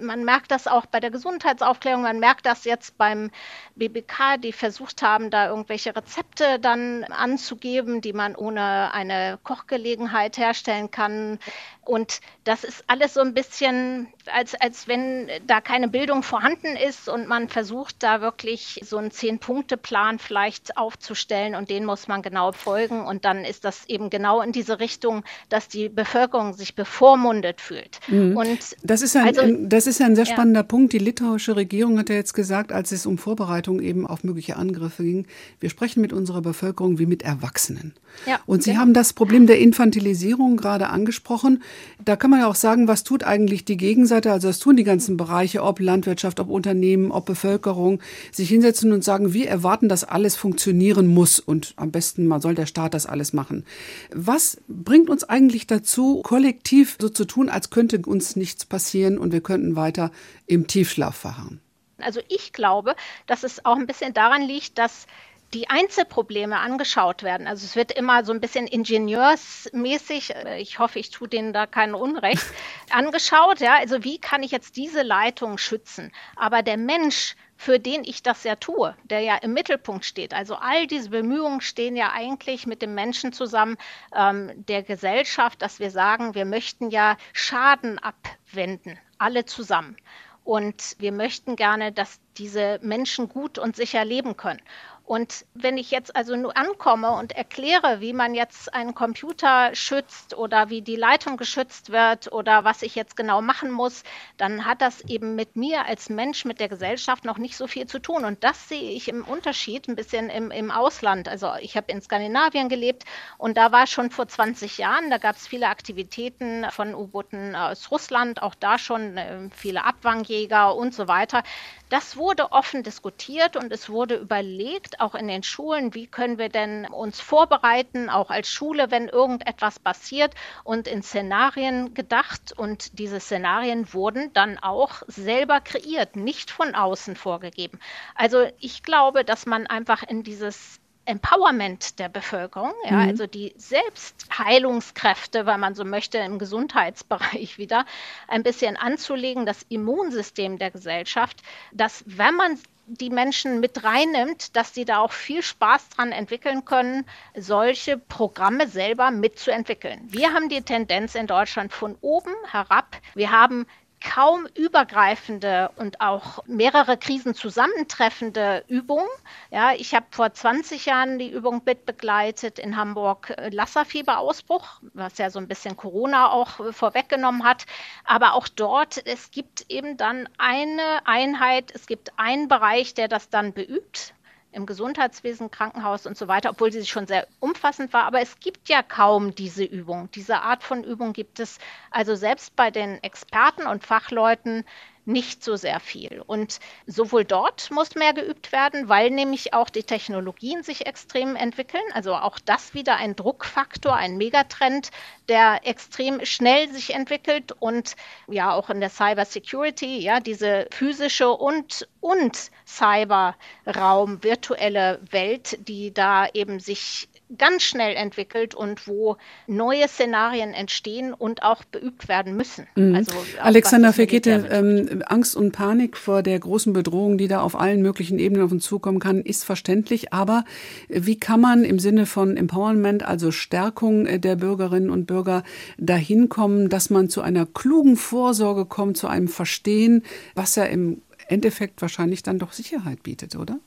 man merkt das auch bei der Gesundheitsaufklärung, man merkt das jetzt beim BBK, die versucht haben, da irgendwelche Rezepte dann anzugeben, die man ohne eine Kochgelegenheit herstellen kann. Und das ist alles so ein bisschen, als, als wenn da keine Bildung vorhanden ist und man versucht, da wirklich so einen Zehn-Punkte-Plan vielleicht aufzustellen und den muss man genau folgen und dann ist das das eben genau in diese Richtung, dass die Bevölkerung sich bevormundet fühlt. Mhm. Und das ist ein, also, das ist ein sehr spannender ja. Punkt. Die litauische Regierung hat ja jetzt gesagt, als es um Vorbereitung eben auf mögliche Angriffe ging, wir sprechen mit unserer Bevölkerung wie mit Erwachsenen. Ja, und Sie genau. haben das Problem der Infantilisierung gerade angesprochen. Da kann man ja auch sagen, was tut eigentlich die Gegenseite? Also das tun die ganzen Bereiche, ob Landwirtschaft, ob Unternehmen, ob Bevölkerung, sich hinsetzen und sagen, wir erwarten, dass alles funktionieren muss und am besten mal soll der Staat das alles machen. Was bringt uns eigentlich dazu, kollektiv so zu tun, als könnte uns nichts passieren und wir könnten weiter im Tiefschlaf verharren? Also ich glaube, dass es auch ein bisschen daran liegt, dass die Einzelprobleme angeschaut werden. Also es wird immer so ein bisschen ingenieursmäßig, äh, ich hoffe, ich tue denen da kein Unrecht, angeschaut. Ja, also wie kann ich jetzt diese Leitung schützen? Aber der Mensch, für den ich das ja tue, der ja im Mittelpunkt steht. Also all diese Bemühungen stehen ja eigentlich mit dem Menschen zusammen, ähm, der Gesellschaft, dass wir sagen, wir möchten ja Schaden abwenden, alle zusammen. Und wir möchten gerne, dass diese Menschen gut und sicher leben können. Und wenn ich jetzt also nur ankomme und erkläre, wie man jetzt einen Computer schützt oder wie die Leitung geschützt wird oder was ich jetzt genau machen muss, dann hat das eben mit mir als Mensch, mit der Gesellschaft noch nicht so viel zu tun. Und das sehe ich im Unterschied ein bisschen im, im Ausland. Also ich habe in Skandinavien gelebt und da war schon vor 20 Jahren, da gab es viele Aktivitäten von U-Booten aus Russland, auch da schon äh, viele Abwangjäger und so weiter. Das wurde offen diskutiert und es wurde überlegt, auch in den Schulen, wie können wir denn uns vorbereiten, auch als Schule, wenn irgendetwas passiert und in Szenarien gedacht. Und diese Szenarien wurden dann auch selber kreiert, nicht von außen vorgegeben. Also ich glaube, dass man einfach in dieses Empowerment der Bevölkerung, ja, mhm. also die Selbstheilungskräfte, wenn man so möchte, im Gesundheitsbereich wieder ein bisschen anzulegen, das Immunsystem der Gesellschaft, dass wenn man die Menschen mit reinnimmt, dass sie da auch viel Spaß dran entwickeln können, solche Programme selber mitzuentwickeln. Wir haben die Tendenz in Deutschland von oben herab. Wir haben kaum übergreifende und auch mehrere Krisen zusammentreffende Übungen. Ja, ich habe vor 20 Jahren die Übung mitbegleitet in Hamburg äh, Lasserfieberausbruch, was ja so ein bisschen Corona auch äh, vorweggenommen hat. Aber auch dort, es gibt eben dann eine Einheit, es gibt einen Bereich, der das dann beübt im Gesundheitswesen, Krankenhaus und so weiter, obwohl sie schon sehr umfassend war. Aber es gibt ja kaum diese Übung. Diese Art von Übung gibt es also selbst bei den Experten und Fachleuten nicht so sehr viel. Und sowohl dort muss mehr geübt werden, weil nämlich auch die Technologien sich extrem entwickeln. Also auch das wieder ein Druckfaktor, ein Megatrend, der extrem schnell sich entwickelt und ja auch in der Cyber Security, ja, diese physische und, und Cyberraum, virtuelle Welt, die da eben sich ganz schnell entwickelt und wo neue Szenarien entstehen und auch beübt werden müssen. Mhm. Also Alexander Vergete, ähm, Angst und Panik vor der großen Bedrohung, die da auf allen möglichen Ebenen auf uns zukommen kann, ist verständlich. Aber wie kann man im Sinne von Empowerment, also Stärkung äh, der Bürgerinnen und Bürger, dahin kommen, dass man zu einer klugen Vorsorge kommt, zu einem Verstehen, was ja im Endeffekt wahrscheinlich dann doch Sicherheit bietet, oder?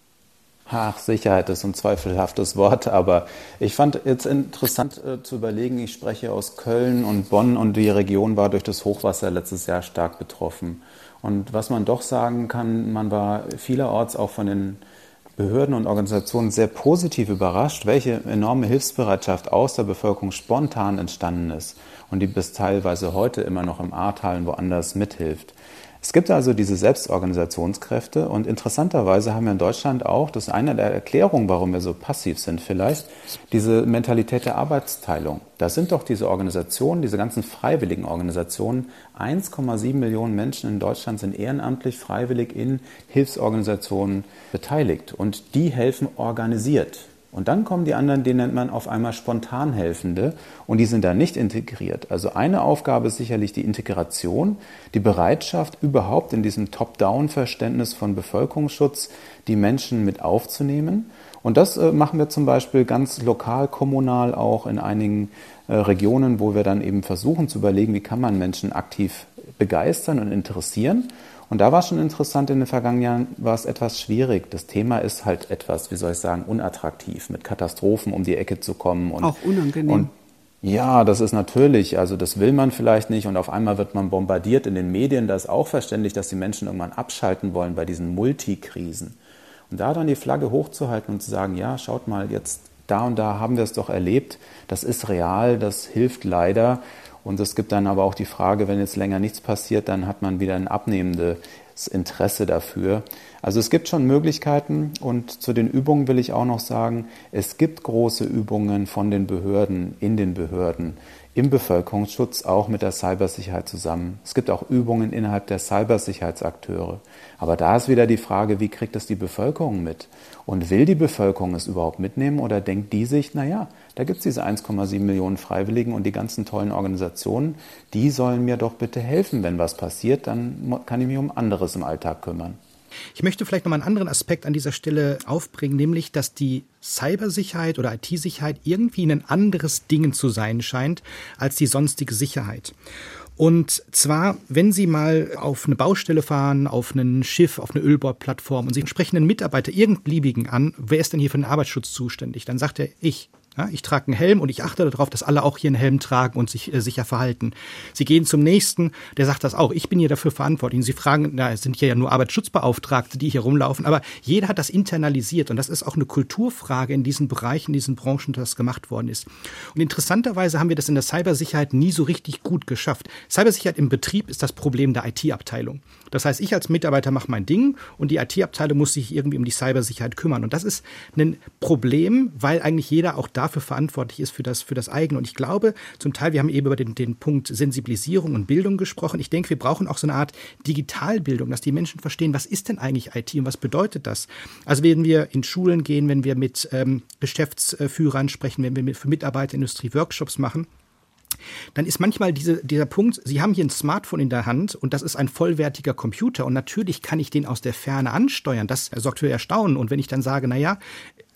Ach, Sicherheit ist ein zweifelhaftes Wort, aber ich fand jetzt interessant äh, zu überlegen, ich spreche aus Köln und Bonn und die Region war durch das Hochwasser letztes Jahr stark betroffen. Und was man doch sagen kann, man war vielerorts auch von den Behörden und Organisationen sehr positiv überrascht, welche enorme Hilfsbereitschaft aus der Bevölkerung spontan entstanden ist und die bis teilweise heute immer noch im Ahrtal und woanders mithilft. Es gibt also diese Selbstorganisationskräfte und interessanterweise haben wir in Deutschland auch, das ist eine der Erklärungen, warum wir so passiv sind vielleicht, diese Mentalität der Arbeitsteilung. Da sind doch diese Organisationen, diese ganzen freiwilligen Organisationen, 1,7 Millionen Menschen in Deutschland sind ehrenamtlich freiwillig in Hilfsorganisationen beteiligt und die helfen organisiert. Und dann kommen die anderen, die nennt man auf einmal Spontanhelfende und die sind da nicht integriert. Also eine Aufgabe ist sicherlich die Integration, die Bereitschaft überhaupt in diesem Top-Down-Verständnis von Bevölkerungsschutz die Menschen mit aufzunehmen. Und das äh, machen wir zum Beispiel ganz lokal, kommunal auch in einigen äh, Regionen, wo wir dann eben versuchen zu überlegen, wie kann man Menschen aktiv begeistern und interessieren. Und da war schon interessant, in den vergangenen Jahren war es etwas schwierig. Das Thema ist halt etwas, wie soll ich sagen, unattraktiv, mit Katastrophen um die Ecke zu kommen. Und, Auch unangenehm. Und ja, das ist natürlich, also das will man vielleicht nicht und auf einmal wird man bombardiert in den Medien. Da ist auch verständlich, dass die Menschen irgendwann abschalten wollen bei diesen Multikrisen. Und da dann die Flagge hochzuhalten und zu sagen, ja, schaut mal, jetzt da und da haben wir es doch erlebt, das ist real, das hilft leider. Und es gibt dann aber auch die Frage, wenn jetzt länger nichts passiert, dann hat man wieder ein abnehmendes Interesse dafür. Also es gibt schon Möglichkeiten und zu den Übungen will ich auch noch sagen, es gibt große Übungen von den Behörden in den Behörden im Bevölkerungsschutz auch mit der Cybersicherheit zusammen. Es gibt auch Übungen innerhalb der Cybersicherheitsakteure. Aber da ist wieder die Frage, wie kriegt das die Bevölkerung mit? Und will die Bevölkerung es überhaupt mitnehmen oder denkt die sich, naja, da gibt es diese 1,7 Millionen Freiwilligen und die ganzen tollen Organisationen, die sollen mir doch bitte helfen, wenn was passiert, dann kann ich mich um anderes im Alltag kümmern. Ich möchte vielleicht noch mal einen anderen Aspekt an dieser Stelle aufbringen, nämlich, dass die Cybersicherheit oder IT-Sicherheit irgendwie ein anderes Ding zu sein scheint als die sonstige Sicherheit. Und zwar, wenn Sie mal auf eine Baustelle fahren, auf ein Schiff, auf eine Ölbohrplattform und Sie sprechen einen Mitarbeiter irgendein an, wer ist denn hier für den Arbeitsschutz zuständig? Dann sagt er, ich. Ja, ich trage einen Helm und ich achte darauf, dass alle auch hier einen Helm tragen und sich äh, sicher verhalten. Sie gehen zum nächsten, der sagt das auch. Ich bin hier dafür verantwortlich. Und Sie fragen, na, es sind hier ja nur Arbeitsschutzbeauftragte, die hier rumlaufen, aber jeder hat das internalisiert und das ist auch eine Kulturfrage in diesen Bereichen, in diesen Branchen, dass das gemacht worden ist. Und interessanterweise haben wir das in der Cybersicherheit nie so richtig gut geschafft. Cybersicherheit im Betrieb ist das Problem der IT-Abteilung. Das heißt, ich als Mitarbeiter mache mein Ding und die IT-Abteilung muss sich irgendwie um die Cybersicherheit kümmern. Und das ist ein Problem, weil eigentlich jeder auch dafür verantwortlich ist, für das, für das eigene. Und ich glaube, zum Teil, wir haben eben über den, den Punkt Sensibilisierung und Bildung gesprochen. Ich denke, wir brauchen auch so eine Art Digitalbildung, dass die Menschen verstehen, was ist denn eigentlich IT und was bedeutet das? Also wenn wir in Schulen gehen, wenn wir mit ähm, Geschäftsführern sprechen, wenn wir mit, für Mitarbeiterindustrie Workshops machen, dann ist manchmal diese, dieser Punkt, Sie haben hier ein Smartphone in der Hand und das ist ein vollwertiger Computer und natürlich kann ich den aus der Ferne ansteuern. Das sorgt für Erstaunen. Und wenn ich dann sage, naja,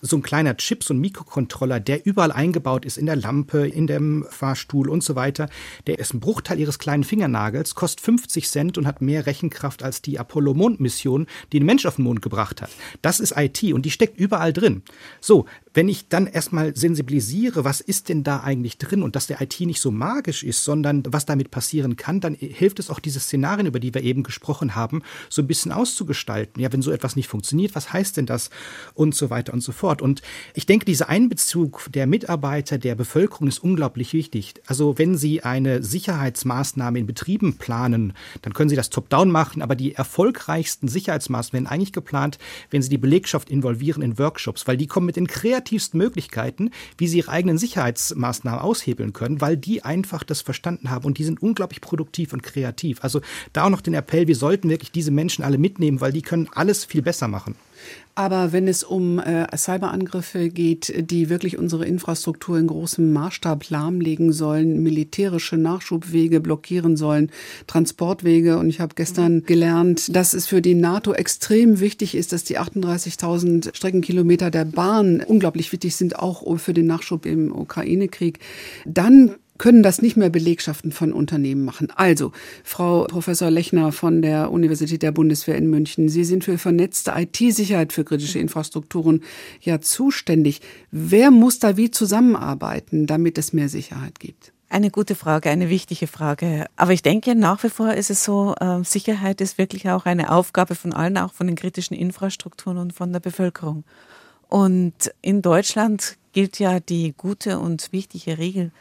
so ein kleiner Chip, so ein Mikrocontroller, der überall eingebaut ist, in der Lampe, in dem Fahrstuhl und so weiter, der ist ein Bruchteil ihres kleinen Fingernagels, kostet 50 Cent und hat mehr Rechenkraft als die Apollo-Mondmission, die den Mensch auf den Mond gebracht hat. Das ist IT und die steckt überall drin. So, wenn ich dann erstmal sensibilisiere, was ist denn da eigentlich drin und dass der IT nicht so magisch ist, sondern was damit passieren kann, dann hilft es auch diese Szenarien, über die wir eben gesprochen haben, so ein bisschen auszugestalten. Ja, wenn so etwas nicht funktioniert, was heißt denn das und so weiter und so fort. Und ich denke, dieser Einbezug der Mitarbeiter, der Bevölkerung ist unglaublich wichtig. Also wenn Sie eine Sicherheitsmaßnahme in Betrieben planen, dann können Sie das top-down machen, aber die erfolgreichsten Sicherheitsmaßnahmen werden eigentlich geplant, wenn Sie die Belegschaft involvieren in Workshops, weil die kommen mit den kreativsten Möglichkeiten, wie sie ihre eigenen Sicherheitsmaßnahmen aushebeln können, weil die einfach das verstanden haben und die sind unglaublich produktiv und kreativ. Also da auch noch den Appell, wir sollten wirklich diese Menschen alle mitnehmen, weil die können alles viel besser machen. Aber wenn es um äh, Cyberangriffe geht, die wirklich unsere Infrastruktur in großem Maßstab lahmlegen sollen, militärische Nachschubwege blockieren sollen, Transportwege. Und ich habe gestern gelernt, dass es für die NATO extrem wichtig ist, dass die 38.000 Streckenkilometer der Bahn unglaublich wichtig sind, auch für den Nachschub im Ukraine-Krieg. Dann können das nicht mehr Belegschaften von Unternehmen machen. Also, Frau Professor Lechner von der Universität der Bundeswehr in München, Sie sind für vernetzte IT-Sicherheit für kritische Infrastrukturen ja zuständig. Wer muss da wie zusammenarbeiten, damit es mehr Sicherheit gibt? Eine gute Frage, eine wichtige Frage. Aber ich denke, nach wie vor ist es so, äh, Sicherheit ist wirklich auch eine Aufgabe von allen, auch von den kritischen Infrastrukturen und von der Bevölkerung. Und in Deutschland gilt ja die gute und wichtige Regel,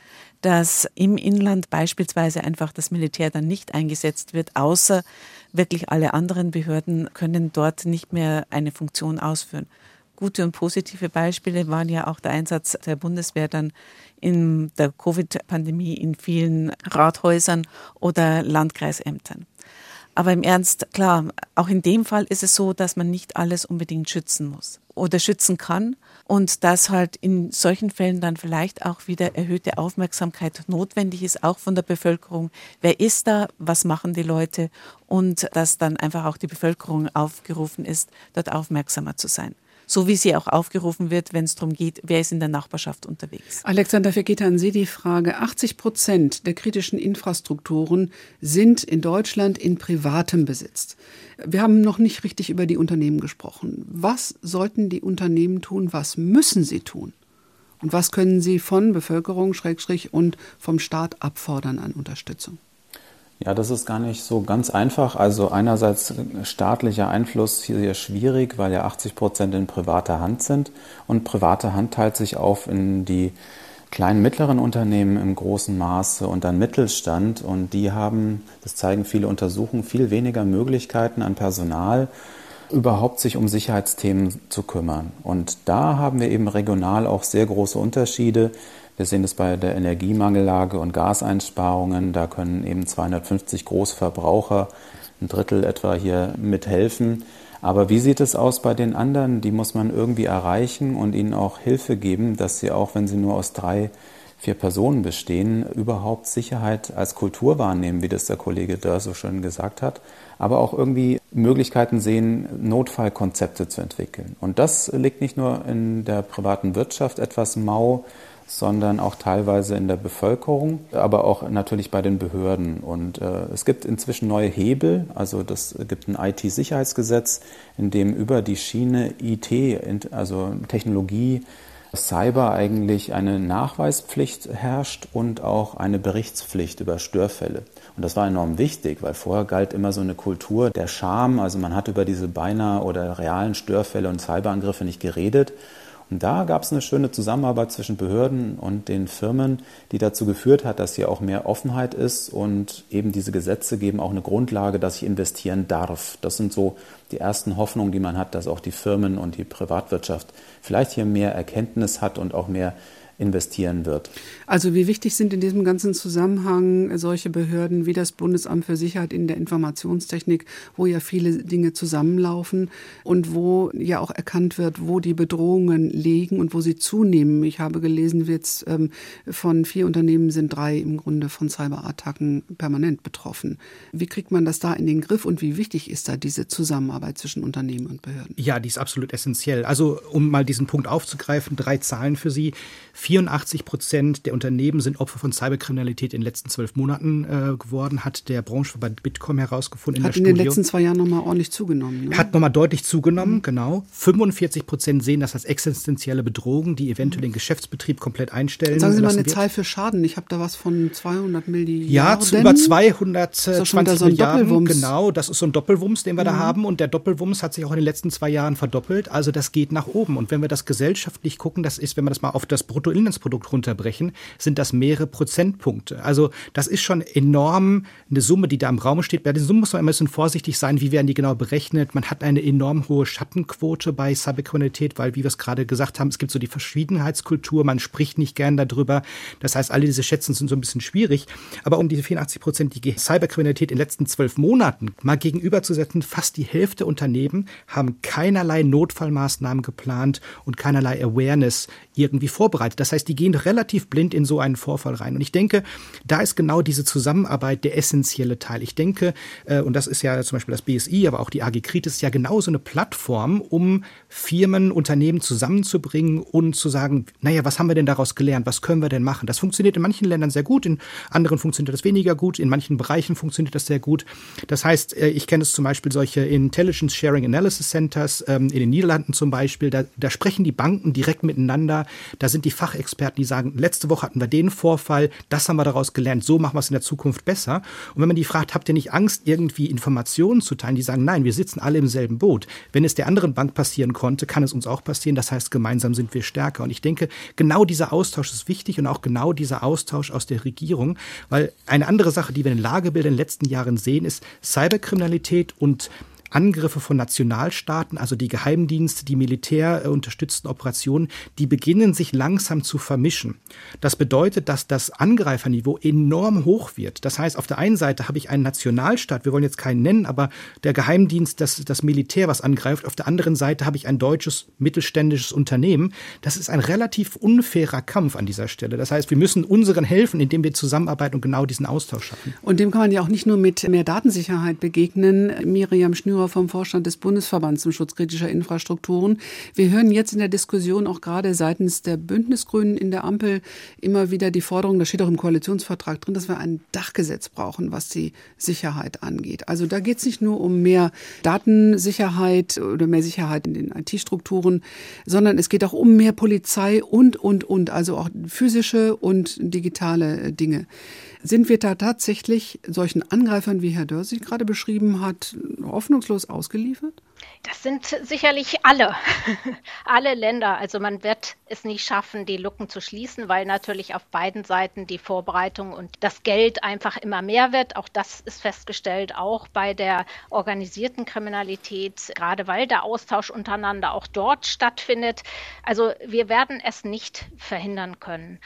dass im Inland beispielsweise einfach das Militär dann nicht eingesetzt wird, außer wirklich alle anderen Behörden können dort nicht mehr eine Funktion ausführen. Gute und positive Beispiele waren ja auch der Einsatz der Bundeswehr dann in der Covid-Pandemie in vielen Rathäusern oder Landkreisämtern. Aber im Ernst, klar, auch in dem Fall ist es so, dass man nicht alles unbedingt schützen muss oder schützen kann und dass halt in solchen Fällen dann vielleicht auch wieder erhöhte Aufmerksamkeit notwendig ist, auch von der Bevölkerung. Wer ist da? Was machen die Leute? Und dass dann einfach auch die Bevölkerung aufgerufen ist, dort aufmerksamer zu sein. So wie sie auch aufgerufen wird, wenn es darum geht, wer ist in der Nachbarschaft unterwegs. Alexander Vergeter, an Sie die Frage. 80 Prozent der kritischen Infrastrukturen sind in Deutschland in privatem Besitz. Wir haben noch nicht richtig über die Unternehmen gesprochen. Was sollten die Unternehmen tun? Was müssen sie tun? Und was können sie von Bevölkerung, und vom Staat abfordern an Unterstützung? Ja, das ist gar nicht so ganz einfach. Also einerseits staatlicher Einfluss hier sehr schwierig, weil ja 80 Prozent in privater Hand sind. Und private Hand teilt sich auf in die kleinen, mittleren Unternehmen im großen Maße und dann Mittelstand. Und die haben, das zeigen viele Untersuchungen, viel weniger Möglichkeiten an Personal, überhaupt sich um Sicherheitsthemen zu kümmern. Und da haben wir eben regional auch sehr große Unterschiede. Wir sehen es bei der Energiemangellage und Gaseinsparungen. Da können eben 250 Großverbraucher, ein Drittel etwa hier mithelfen. Aber wie sieht es aus bei den anderen? Die muss man irgendwie erreichen und ihnen auch Hilfe geben, dass sie auch, wenn sie nur aus drei, vier Personen bestehen, überhaupt Sicherheit als Kultur wahrnehmen, wie das der Kollege Dörr so schön gesagt hat, aber auch irgendwie Möglichkeiten sehen, Notfallkonzepte zu entwickeln. Und das liegt nicht nur in der privaten Wirtschaft etwas mau, sondern auch teilweise in der Bevölkerung, aber auch natürlich bei den Behörden. Und äh, es gibt inzwischen neue Hebel, also das gibt ein IT-Sicherheitsgesetz, in dem über die Schiene IT, also Technologie, Cyber eigentlich eine Nachweispflicht herrscht und auch eine Berichtspflicht über Störfälle. Und das war enorm wichtig, weil vorher galt immer so eine Kultur der Scham, also man hat über diese beinahe oder realen Störfälle und Cyberangriffe nicht geredet. Und da gab es eine schöne Zusammenarbeit zwischen Behörden und den Firmen, die dazu geführt hat, dass hier auch mehr Offenheit ist und eben diese Gesetze geben auch eine Grundlage, dass ich investieren darf. Das sind so die ersten Hoffnungen, die man hat, dass auch die Firmen und die Privatwirtschaft vielleicht hier mehr Erkenntnis hat und auch mehr investieren wird. Also wie wichtig sind in diesem ganzen Zusammenhang solche Behörden wie das Bundesamt für Sicherheit in der Informationstechnik, wo ja viele Dinge zusammenlaufen und wo ja auch erkannt wird, wo die Bedrohungen liegen und wo sie zunehmen. Ich habe gelesen, jetzt ähm, von vier Unternehmen sind drei im Grunde von Cyberattacken permanent betroffen. Wie kriegt man das da in den Griff und wie wichtig ist da diese Zusammenarbeit zwischen Unternehmen und Behörden? Ja, die ist absolut essentiell. Also um mal diesen Punkt aufzugreifen, drei Zahlen für Sie. 84 Prozent der Unternehmen sind Opfer von Cyberkriminalität in den letzten zwölf Monaten äh, geworden, hat der Branchenverband Bitkom herausgefunden. Hat in, in den letzten zwei Jahren nochmal ordentlich zugenommen. Ne? Hat nochmal deutlich zugenommen, mhm. genau. 45 Prozent sehen das als existenzielle Bedrohung, die eventuell den Geschäftsbetrieb komplett einstellen. Sagen Sie mal eine wird. Zahl für Schaden. Ich habe da was von 200 Milliarden. Ja, zu über 220 so Milliarden. Doppelwumms. Genau, das ist so ein Doppelwumms, den wir mhm. da haben. Und der Doppelwumms hat sich auch in den letzten zwei Jahren verdoppelt. Also das geht nach oben. Und wenn wir das gesellschaftlich gucken, das ist, wenn wir das mal auf das Brutto Bruttoinlandsprodukt runterbrechen, sind das mehrere Prozentpunkte. Also das ist schon enorm eine Summe, die da im Raum steht. Bei den Summen muss man immer ein bisschen vorsichtig sein, wie werden die genau berechnet. Man hat eine enorm hohe Schattenquote bei Cyberkriminalität, weil, wie wir es gerade gesagt haben, es gibt so die Verschwiegenheitskultur, man spricht nicht gern darüber. Das heißt, alle diese Schätzen sind so ein bisschen schwierig. Aber um diese 84 Prozent, die Cyberkriminalität in den letzten zwölf Monaten mal gegenüberzusetzen, fast die Hälfte Unternehmen haben keinerlei Notfallmaßnahmen geplant und keinerlei Awareness irgendwie vorbereitet. Das heißt, die gehen relativ blind in so einen Vorfall rein. Und ich denke, da ist genau diese Zusammenarbeit der essentielle Teil. Ich denke, äh, und das ist ja zum Beispiel das BSI, aber auch die AG Kritis, ja genau so eine Plattform, um Firmen, Unternehmen zusammenzubringen und zu sagen, naja, was haben wir denn daraus gelernt? Was können wir denn machen? Das funktioniert in manchen Ländern sehr gut, in anderen funktioniert das weniger gut, in manchen Bereichen funktioniert das sehr gut. Das heißt, äh, ich kenne es zum Beispiel solche Intelligence Sharing Analysis Centers ähm, in den Niederlanden zum Beispiel, da, da sprechen die Banken direkt miteinander, da sind die Fach Fachexperten, die sagen, letzte Woche hatten wir den Vorfall, das haben wir daraus gelernt, so machen wir es in der Zukunft besser. Und wenn man die fragt, habt ihr nicht Angst, irgendwie Informationen zu teilen, die sagen, nein, wir sitzen alle im selben Boot. Wenn es der anderen Bank passieren konnte, kann es uns auch passieren. Das heißt, gemeinsam sind wir stärker. Und ich denke, genau dieser Austausch ist wichtig und auch genau dieser Austausch aus der Regierung, weil eine andere Sache, die wir in Lagebildern in den letzten Jahren sehen, ist Cyberkriminalität und Angriffe von Nationalstaaten, also die Geheimdienste, die militärunterstützten Operationen, die beginnen sich langsam zu vermischen. Das bedeutet, dass das Angreiferniveau enorm hoch wird. Das heißt, auf der einen Seite habe ich einen Nationalstaat, wir wollen jetzt keinen nennen, aber der Geheimdienst, das, das Militär, was angreift. Auf der anderen Seite habe ich ein deutsches mittelständisches Unternehmen. Das ist ein relativ unfairer Kampf an dieser Stelle. Das heißt, wir müssen unseren helfen, indem wir zusammenarbeiten und genau diesen Austausch schaffen. Und dem kann man ja auch nicht nur mit mehr Datensicherheit begegnen. Miriam Schnürer Geschäftsführer vom Vorstand des Bundesverbands zum Schutz kritischer Infrastrukturen. Wir hören jetzt in der Diskussion auch gerade seitens der Bündnisgrünen in der Ampel immer wieder die Forderung, das steht auch im Koalitionsvertrag drin, dass wir ein Dachgesetz brauchen, was die Sicherheit angeht. Also da geht es nicht nur um mehr Datensicherheit oder mehr Sicherheit in den IT-Strukturen, sondern es geht auch um mehr Polizei und, und, und, also auch physische und digitale Dinge. Sind wir da tatsächlich solchen Angreifern, wie Herr Dörr sich gerade beschrieben hat, hoffnungslos ausgeliefert? Das sind sicherlich alle, alle Länder. Also man wird es nicht schaffen, die Lücken zu schließen, weil natürlich auf beiden Seiten die Vorbereitung und das Geld einfach immer mehr wird. Auch das ist festgestellt, auch bei der organisierten Kriminalität, gerade weil der Austausch untereinander auch dort stattfindet. Also wir werden es nicht verhindern können.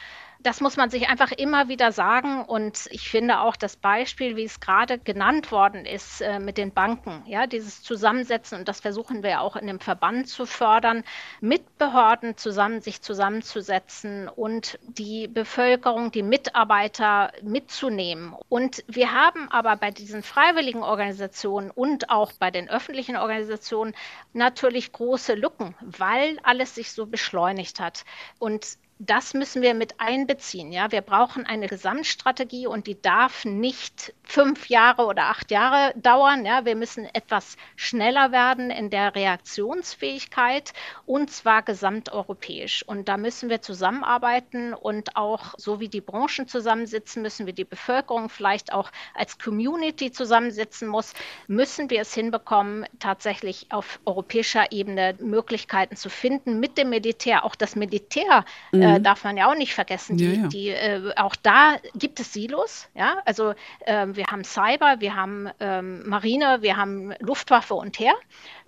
Das muss man sich einfach immer wieder sagen. Und ich finde auch das Beispiel, wie es gerade genannt worden ist äh, mit den Banken, ja, dieses Zusammensetzen, und das versuchen wir auch in dem Verband zu fördern, mit Behörden zusammen sich zusammenzusetzen und die Bevölkerung, die Mitarbeiter mitzunehmen. Und wir haben aber bei diesen freiwilligen Organisationen und auch bei den öffentlichen Organisationen natürlich große Lücken, weil alles sich so beschleunigt hat. Und das müssen wir mit einbeziehen. Ja, wir brauchen eine Gesamtstrategie und die darf nicht fünf Jahre oder acht Jahre dauern. Ja, wir müssen etwas schneller werden in der Reaktionsfähigkeit und zwar gesamteuropäisch. Und da müssen wir zusammenarbeiten und auch so wie die Branchen zusammensitzen müssen, wie die Bevölkerung vielleicht auch als Community zusammensitzen muss, müssen wir es hinbekommen, tatsächlich auf europäischer Ebene Möglichkeiten zu finden mit dem Militär. Auch das Militär mhm äh, mhm. darf man ja auch nicht vergessen. Die, ja, ja. Die, äh, auch da gibt es Silos. Ja? Also äh, wir haben Cyber, wir haben ähm, Marine, wir haben Luftwaffe und Heer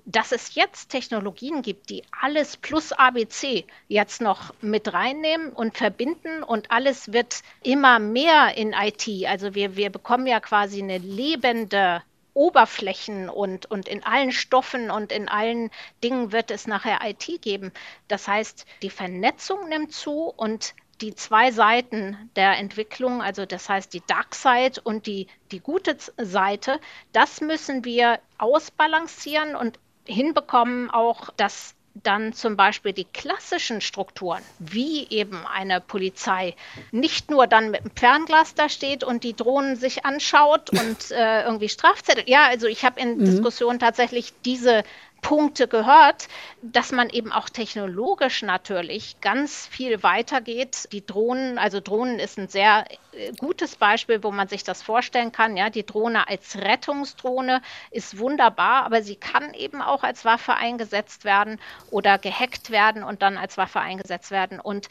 dass es jetzt Technologien gibt, die alles plus ABC jetzt noch mit reinnehmen und verbinden und alles wird immer mehr in IT. Also wir, wir bekommen ja quasi eine lebende Oberflächen und, und in allen Stoffen und in allen Dingen wird es nachher IT geben. Das heißt, die Vernetzung nimmt zu und die zwei Seiten der Entwicklung, also das heißt die Dark Side und die, die gute Seite, das müssen wir ausbalancieren und hinbekommen, auch dass dann zum Beispiel die klassischen Strukturen, wie eben eine Polizei, nicht nur dann mit dem Fernglas da steht und die Drohnen sich anschaut und äh, irgendwie Strafzettel. Ja, also ich habe in mhm. Diskussionen tatsächlich diese Punkte gehört, dass man eben auch technologisch natürlich ganz viel weitergeht. Die Drohnen, also Drohnen ist ein sehr äh, gutes Beispiel, wo man sich das vorstellen kann. Ja, die Drohne als Rettungsdrohne ist wunderbar, aber sie kann eben auch als Waffe eingesetzt werden oder gehackt werden und dann als Waffe eingesetzt werden. Und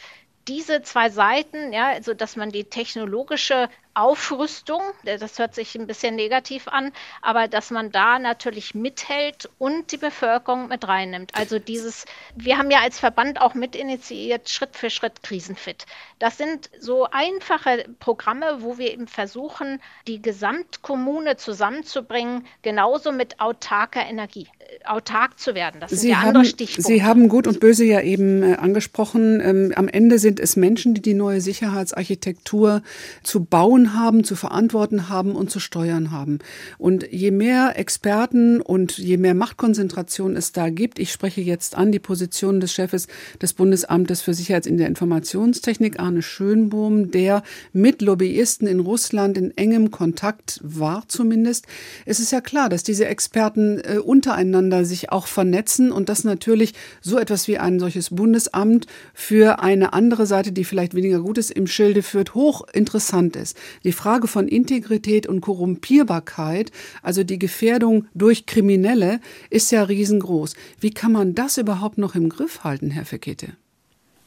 diese zwei Seiten, ja, also dass man die technologische Aufrüstung, das hört sich ein bisschen negativ an, aber dass man da natürlich mithält und die Bevölkerung mit reinnimmt. Also dieses, wir haben ja als Verband auch mitinitiiert, Schritt für Schritt krisenfit. Das sind so einfache Programme, wo wir eben versuchen, die Gesamtkommune zusammenzubringen, genauso mit autarker Energie autark zu werden. Das sind Sie ja haben, andere Stichpunkte. Sie haben Gut und Böse ja eben äh, angesprochen. Ähm, am Ende sind es Menschen, die die neue Sicherheitsarchitektur zu bauen haben, zu verantworten haben und zu steuern haben. Und je mehr Experten und je mehr Machtkonzentration es da gibt, ich spreche jetzt an die Position des Chefes des Bundesamtes für Sicherheits in der Informationstechnik, Arne Schönbohm, der mit Lobbyisten in Russland in engem Kontakt war zumindest. Es ist ja klar, dass diese Experten äh, untereinander miteinander sich auch vernetzen und dass natürlich so etwas wie ein solches Bundesamt für eine andere Seite, die vielleicht weniger gut ist, im Schilde führt, hochinteressant ist. Die Frage von Integrität und Korrumpierbarkeit, also die Gefährdung durch Kriminelle, ist ja riesengroß. Wie kann man das überhaupt noch im Griff halten, Herr Fekete?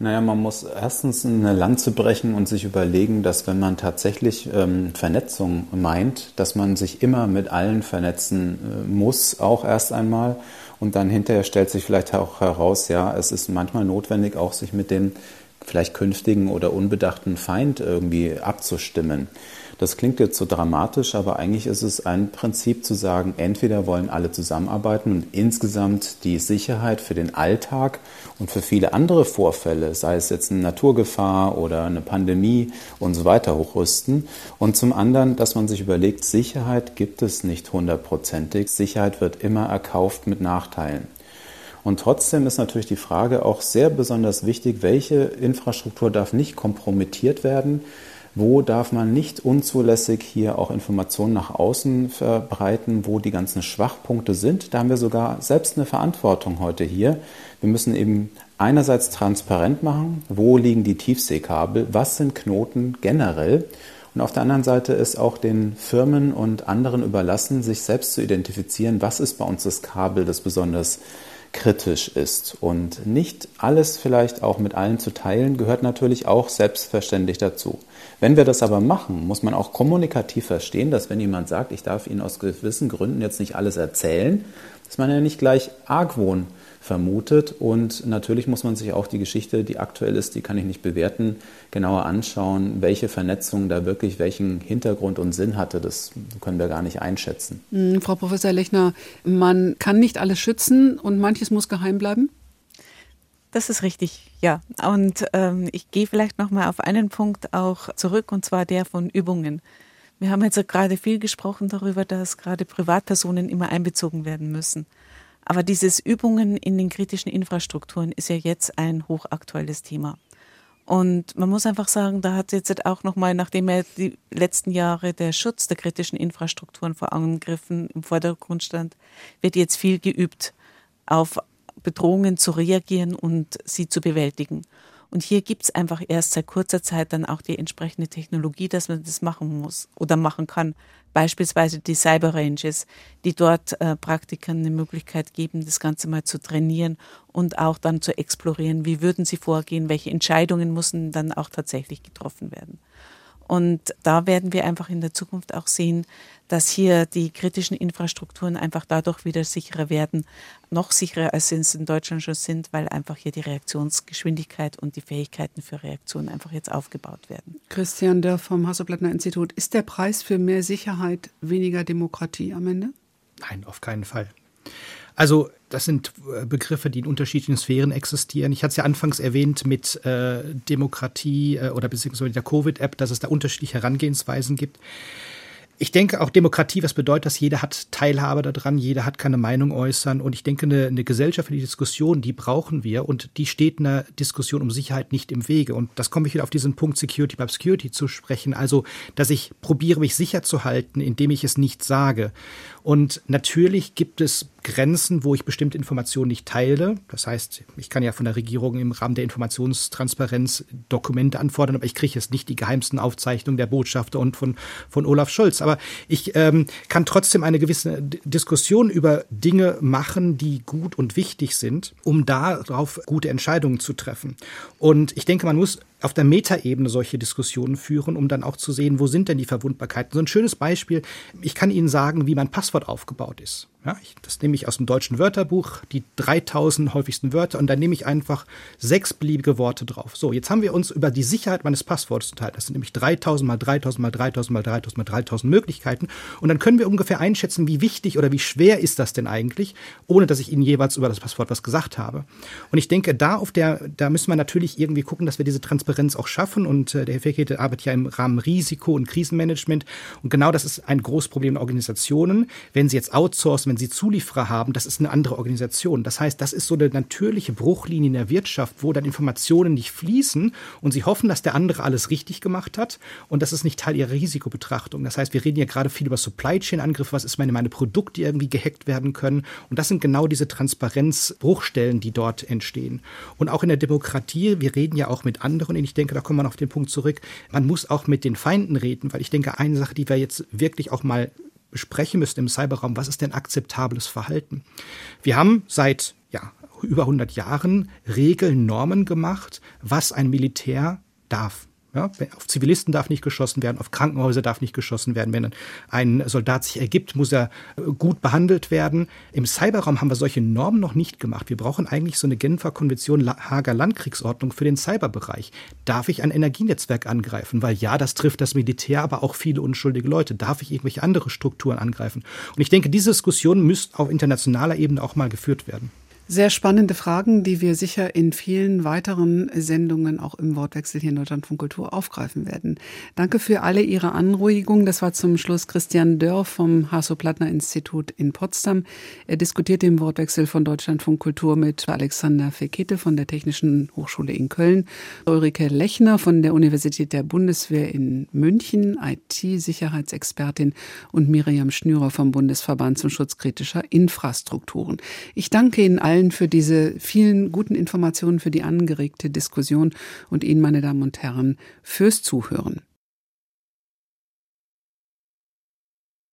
Naja, man muss erstens eine Lanze brechen und sich überlegen, dass wenn man tatsächlich ähm, Vernetzung meint, dass man sich immer mit allen vernetzen äh, muss, auch erst einmal. Und dann hinterher stellt sich vielleicht auch heraus, ja, es ist manchmal notwendig, auch sich mit den vielleicht künftigen oder unbedachten Feind irgendwie abzustimmen. Das klingt jetzt so dramatisch, aber eigentlich ist es ein Prinzip zu sagen, entweder wollen alle zusammenarbeiten und insgesamt die Sicherheit für den Alltag und für viele andere Vorfälle, sei es jetzt eine Naturgefahr oder eine Pandemie und so weiter hochrüsten. Und zum anderen, dass man sich überlegt, Sicherheit gibt es nicht hundertprozentig. Sicherheit wird immer erkauft mit Nachteilen. Und trotzdem ist natürlich die Frage auch sehr besonders wichtig, welche Infrastruktur darf nicht kompromittiert werden, wo darf man nicht unzulässig hier auch Informationen nach außen verbreiten, wo die ganzen Schwachpunkte sind. Da haben wir sogar selbst eine Verantwortung heute hier. Wir müssen eben einerseits transparent machen, wo liegen die Tiefseekabel, was sind Knoten generell und auf der anderen Seite ist auch den Firmen und anderen überlassen, sich selbst zu identifizieren, was ist bei uns das Kabel, das besonders kritisch ist. Und nicht alles vielleicht auch mit allen zu teilen, gehört natürlich auch selbstverständlich dazu. Wenn wir das aber machen, muss man auch kommunikativ verstehen, dass wenn jemand sagt, ich darf Ihnen aus gewissen Gründen jetzt nicht alles erzählen, dass man ja nicht gleich Argwohn vermutet. Und natürlich muss man sich auch die Geschichte, die aktuell ist, die kann ich nicht bewerten, genauer anschauen, welche Vernetzung da wirklich welchen Hintergrund und Sinn hatte. Das können wir gar nicht einschätzen. Hm, Frau Professor Lechner, man kann nicht alles schützen und manches muss geheim bleiben? Das ist richtig, ja. Und ähm, ich gehe vielleicht noch mal auf einen Punkt auch zurück, und zwar der von Übungen. Wir haben jetzt gerade viel gesprochen darüber, dass gerade Privatpersonen immer einbezogen werden müssen. Aber dieses Übungen in den kritischen Infrastrukturen ist ja jetzt ein hochaktuelles Thema. Und man muss einfach sagen, da hat jetzt auch nochmal, nachdem er die letzten Jahre der Schutz der kritischen Infrastrukturen vor Angriffen im Vordergrund stand, wird jetzt viel geübt, auf Bedrohungen zu reagieren und sie zu bewältigen. Und hier gibt es einfach erst seit kurzer Zeit dann auch die entsprechende Technologie, dass man das machen muss oder machen kann. Beispielsweise die Cyber Ranges, die dort äh, Praktikern eine Möglichkeit geben, das Ganze mal zu trainieren und auch dann zu explorieren, wie würden sie vorgehen, welche Entscheidungen müssen dann auch tatsächlich getroffen werden. Und da werden wir einfach in der Zukunft auch sehen, dass hier die kritischen Infrastrukturen einfach dadurch wieder sicherer werden, noch sicherer als sie es in Deutschland schon sind, weil einfach hier die Reaktionsgeschwindigkeit und die Fähigkeiten für Reaktionen einfach jetzt aufgebaut werden. Christian Dörr vom Hasselblattner Institut, ist der Preis für mehr Sicherheit weniger Demokratie am Ende? Nein, auf keinen Fall. Also das sind äh, Begriffe, die in unterschiedlichen Sphären existieren. Ich hatte es ja anfangs erwähnt mit äh, Demokratie äh, oder beziehungsweise der Covid-App, dass es da unterschiedliche Herangehensweisen gibt. Ich denke auch Demokratie, was bedeutet das? Jeder hat Teilhabe daran, jeder hat keine Meinung äußern. Und ich denke, eine, eine gesellschaftliche Diskussion, die brauchen wir und die steht einer Diskussion um Sicherheit nicht im Wege. Und das komme ich wieder auf diesen Punkt Security by Obscurity zu sprechen. Also, dass ich probiere, mich sicher zu halten, indem ich es nicht sage. Und natürlich gibt es Grenzen, wo ich bestimmte Informationen nicht teile. Das heißt, ich kann ja von der Regierung im Rahmen der Informationstransparenz Dokumente anfordern, aber ich kriege jetzt nicht die geheimsten Aufzeichnungen der Botschafter und von, von Olaf Scholz. Aber ich ähm, kann trotzdem eine gewisse Diskussion über Dinge machen, die gut und wichtig sind, um darauf gute Entscheidungen zu treffen. Und ich denke, man muss auf der Metaebene solche Diskussionen führen, um dann auch zu sehen, wo sind denn die Verwundbarkeiten. So ein schönes Beispiel, ich kann Ihnen sagen, wie mein Passwort aufgebaut ist. Ja, ich, das nehme ich aus dem deutschen Wörterbuch, die 3000 häufigsten Wörter, und dann nehme ich einfach sechs beliebige Worte drauf. So, jetzt haben wir uns über die Sicherheit meines Passwortes unterhalten. Das sind nämlich 3000 mal 3000 mal 3000 mal 3000 mal 3000 Möglichkeiten. Und dann können wir ungefähr einschätzen, wie wichtig oder wie schwer ist das denn eigentlich, ohne dass ich Ihnen jeweils über das Passwort was gesagt habe. Und ich denke, da auf der, da müssen wir natürlich irgendwie gucken, dass wir diese Transparenz auch schaffen. Und äh, der Herr Fekete arbeitet ja im Rahmen Risiko- und Krisenmanagement. Und genau das ist ein großes Problem in Organisationen. Wenn sie jetzt outsourcen, wenn sie Zulieferer haben, das ist eine andere Organisation. Das heißt, das ist so eine natürliche Bruchlinie in der Wirtschaft, wo dann Informationen nicht fließen und sie hoffen, dass der andere alles richtig gemacht hat und das ist nicht Teil ihrer Risikobetrachtung. Das heißt, wir reden ja gerade viel über Supply Chain Angriffe, was ist meine, meine Produkte, die irgendwie gehackt werden können und das sind genau diese Transparenzbruchstellen, die dort entstehen. Und auch in der Demokratie, wir reden ja auch mit anderen und ich denke, da kommt man auf den Punkt zurück, man muss auch mit den Feinden reden, weil ich denke, eine Sache, die wir jetzt wirklich auch mal besprechen müssen im Cyberraum, was ist denn akzeptables Verhalten? Wir haben seit ja, über 100 Jahren Regeln, Normen gemacht, was ein Militär darf Ja, auf Zivilisten darf nicht geschossen werden, auf Krankenhäuser darf nicht geschossen werden. Wenn ein Soldat sich ergibt, muss er äh, gut behandelt werden. Im Cyberraum haben wir solche Normen noch nicht gemacht. Wir brauchen eigentlich so eine Genfer Konvention Hager Landkriegsordnung für den Cyberbereich. Darf ich ein Energienetzwerk angreifen? Weil ja, das trifft das Militär, aber auch viele unschuldige Leute. Darf ich irgendwelche andere Strukturen angreifen? Und ich denke, diese Diskussion müsste auf internationaler Ebene auch mal geführt werden. Sehr spannende Fragen, die wir sicher in vielen weiteren Sendungen auch im Wortwechsel hier in Deutschland von Kultur aufgreifen werden. Danke für alle Ihre Anregungen. Das war zum Schluss Christian Dörr vom Hasso-Plattner-Institut in Potsdam. Er diskutiert im Wortwechsel von Deutschland von Kultur mit Alexander Fekete von der Technischen Hochschule in Köln, Ulrike Lechner von der Universität der Bundeswehr in München, IT-Sicherheitsexpertin und Miriam Schnürer vom Bundesverband zum Schutz kritischer Infrastrukturen. Ich danke Ihnen allen allen für diese vielen guten Informationen, für die angeregte Diskussion und Ihnen, meine Damen und Herren, fürs Zuhören.